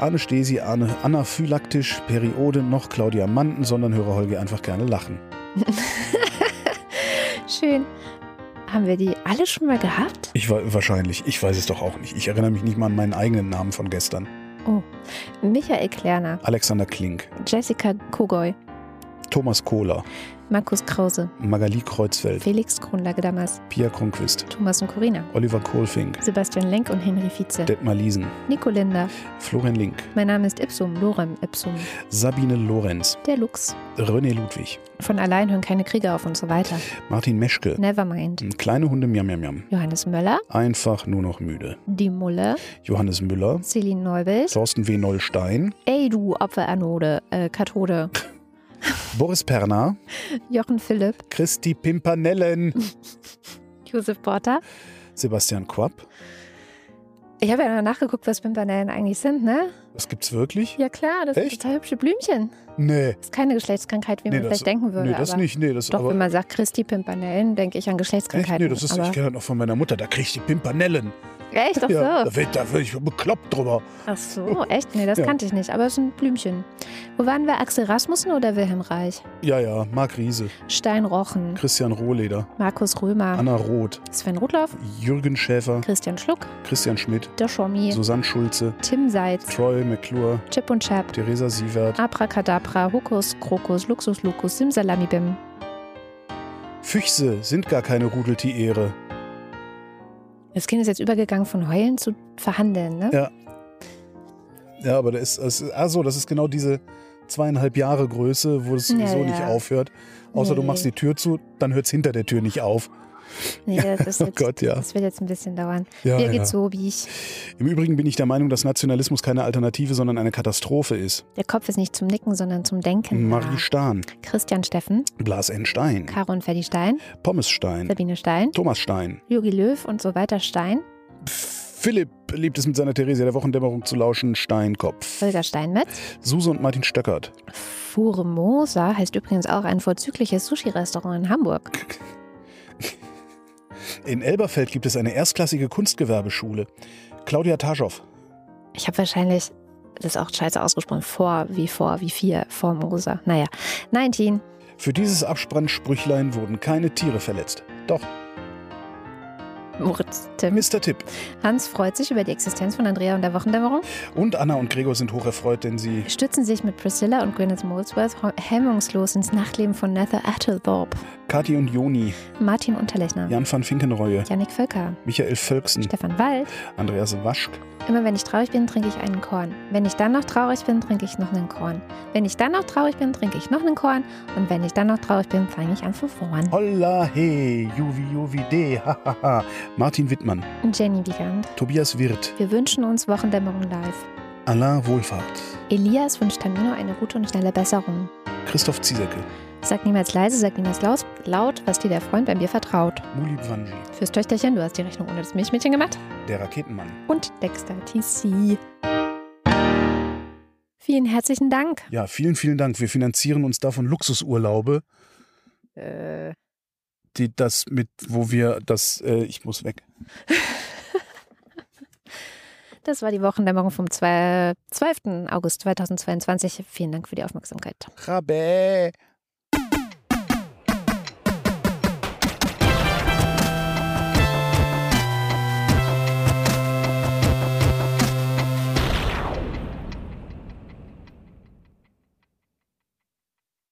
Arne Stesi, Arne anaphylaktisch, Periode, noch Claudia Manten, sondern höre Holger einfach gerne lachen. Schön. Haben wir die alle schon mal gehabt? Ich war wahrscheinlich, ich weiß es doch auch nicht. Ich erinnere mich nicht mal an meinen eigenen Namen von gestern. Oh. Michael Klerner, Alexander Klink, Jessica Kogoy, Thomas Kohler, Markus Krause, Magali Kreuzfeld, Felix Kronlage damals, Pia Kronquist, Thomas und Corina, Oliver Kohlfink, Sebastian Lenk und Henry Vize, Detmar Liesen, Nico Linder. Florian Link, Mein Name ist Ipsum, Lorem Ipsum, Sabine Lorenz, der Lux. René Ludwig, Von allein hören keine Kriege auf und so weiter. Martin Meschke, Nevermind. kleine Hunde Miam Miam Miam, Johannes Möller, einfach nur noch müde. die Mulle, Johannes Müller, Celine Neubelt. Thorsten W. Nollstein, Ey du Opferanode, äh, Kathode, Boris Perner, Jochen Philipp, Christi Pimpanellen, Josef Porter. Sebastian Quapp. Ich habe ja mal nachgeguckt, was Pimpernellen eigentlich sind, ne? Das gibt's wirklich? Ja klar, das Echt? sind total hübsche Blümchen. Nee. Das ist keine Geschlechtskrankheit, wie nee man das, vielleicht denken würde. Nee, das nicht. Nee, das Doch, aber, wenn man sagt Christi Pimpernellen, denke ich an Echt? Geschlechtskrankheiten. Nee, das ist, ich aber, kenne das noch von meiner Mutter, da krieg ich die Pimpanellen. Echt? Ach Ja, so. da werd, da werd ich bekloppt drüber. Ach so, echt? Nee, das Ja. kannte ich nicht, aber es sind Blümchen. Wo waren wir? Axel Rasmussen oder Wilhelm Reich? Ja, ja, Marc Riese, Stein Rochen, Christian Rohleder, Markus Römer, Anna Roth, Sven Rudloff, Jürgen Schäfer, Christian Schluck, Christian Schmidt, der Schommi, Susanne Schulze, Tim Seitz, Troy McClure, Chip und Chap, Theresa Sievert, Abracadabra, Hokus, Krokus, Luxus, Lukus, Simsalamibim. Füchse sind gar keine Rudeltiere. Das Kind ist jetzt übergegangen von Heulen zu Verhandeln, ne? Ja. Ja, aber das ist, ist also das ist genau diese zweieinhalb Jahre Größe, wo es Ja, sowieso ja. nicht aufhört. Außer du Nee. machst die Tür zu, dann hört es hinter der Tür nicht auf. Nee, das, ist Oh jetzt, Gott, ja. das wird jetzt ein bisschen dauern. Ja, Mir ja. geht's so, wie ich. Im Übrigen bin ich der Meinung, dass Nationalismus keine Alternative, sondern eine Katastrophe ist. Der Kopf ist nicht zum Nicken, sondern zum Denken. Marie da. Stahn, Christian Steffen, Blas N. Stein, Caro und Ferdi Stein, Pommes Stein, Sabine Stein, Thomas Stein. Jogi Löw und so weiter Stein, Philipp liebt es mit seiner Theresia der Wochendämmerung zu lauschen, Steinkopf. Holger Steinmetz. Suse und Martin Stöckert. Furemosa heißt übrigens auch ein vorzügliches Sushi-Restaurant in Hamburg. In Elberfeld gibt es eine erstklassige Kunstgewerbeschule. Claudia Taschow. Ich habe wahrscheinlich, das auch scheiße ausgesprochen, vor wie vor wie vier, Formosa. Naja, 19. Für dieses Abspannsprüchlein wurden keine Tiere verletzt. Doch, Moritz Tim. Mr. Tipp. Hans freut sich über die Existenz von Andrea und der Wochendämmerung. Und Anna und Gregor sind hocherfreut, denn sie Stützen sich mit Priscilla und Gwyneth Molesworth hemmungslos ins Nachtleben von Nether Attlethorpe. Kathi und Joni, Martin Unterlechner. Jan van Finkenreue, Jannik Völker. Michael Völksen, Stefan Wald. Andreas Waschk, Immer wenn ich traurig bin, trinke ich einen Korn. Wenn ich dann noch traurig bin, trinke ich noch einen Korn. Wenn ich dann noch traurig bin, trinke ich noch einen Korn. Und wenn ich dann noch traurig bin, fange ich an zu vorn. Holla he, Juvi Juvi de, hahaha, Martin Wittmann, Jenny Wiegand. Tobias Wirth, Wir wünschen uns Wochendämmerung live. Alain Wohlfahrt, Elias wünscht Tamino eine gute und schnelle Besserung. Christoph Ziesecke, Sag niemals leise, sag niemals laut, laut, was dir der Freund beim Bier vertraut. Muli Bwanji, Fürs Töchterchen, du hast die Rechnung ohne das Milchmädchen gemacht. der Raketenmann. Und Dexter TC. Vielen herzlichen Dank. Ja, vielen, vielen Dank. Wir finanzieren uns davon Luxusurlaube, Äh, die das mit, wo wir das, äh, ich muss weg. das war die Wochendämmerung vom 12. August 2022. Vielen Dank für die Aufmerksamkeit. Rabä.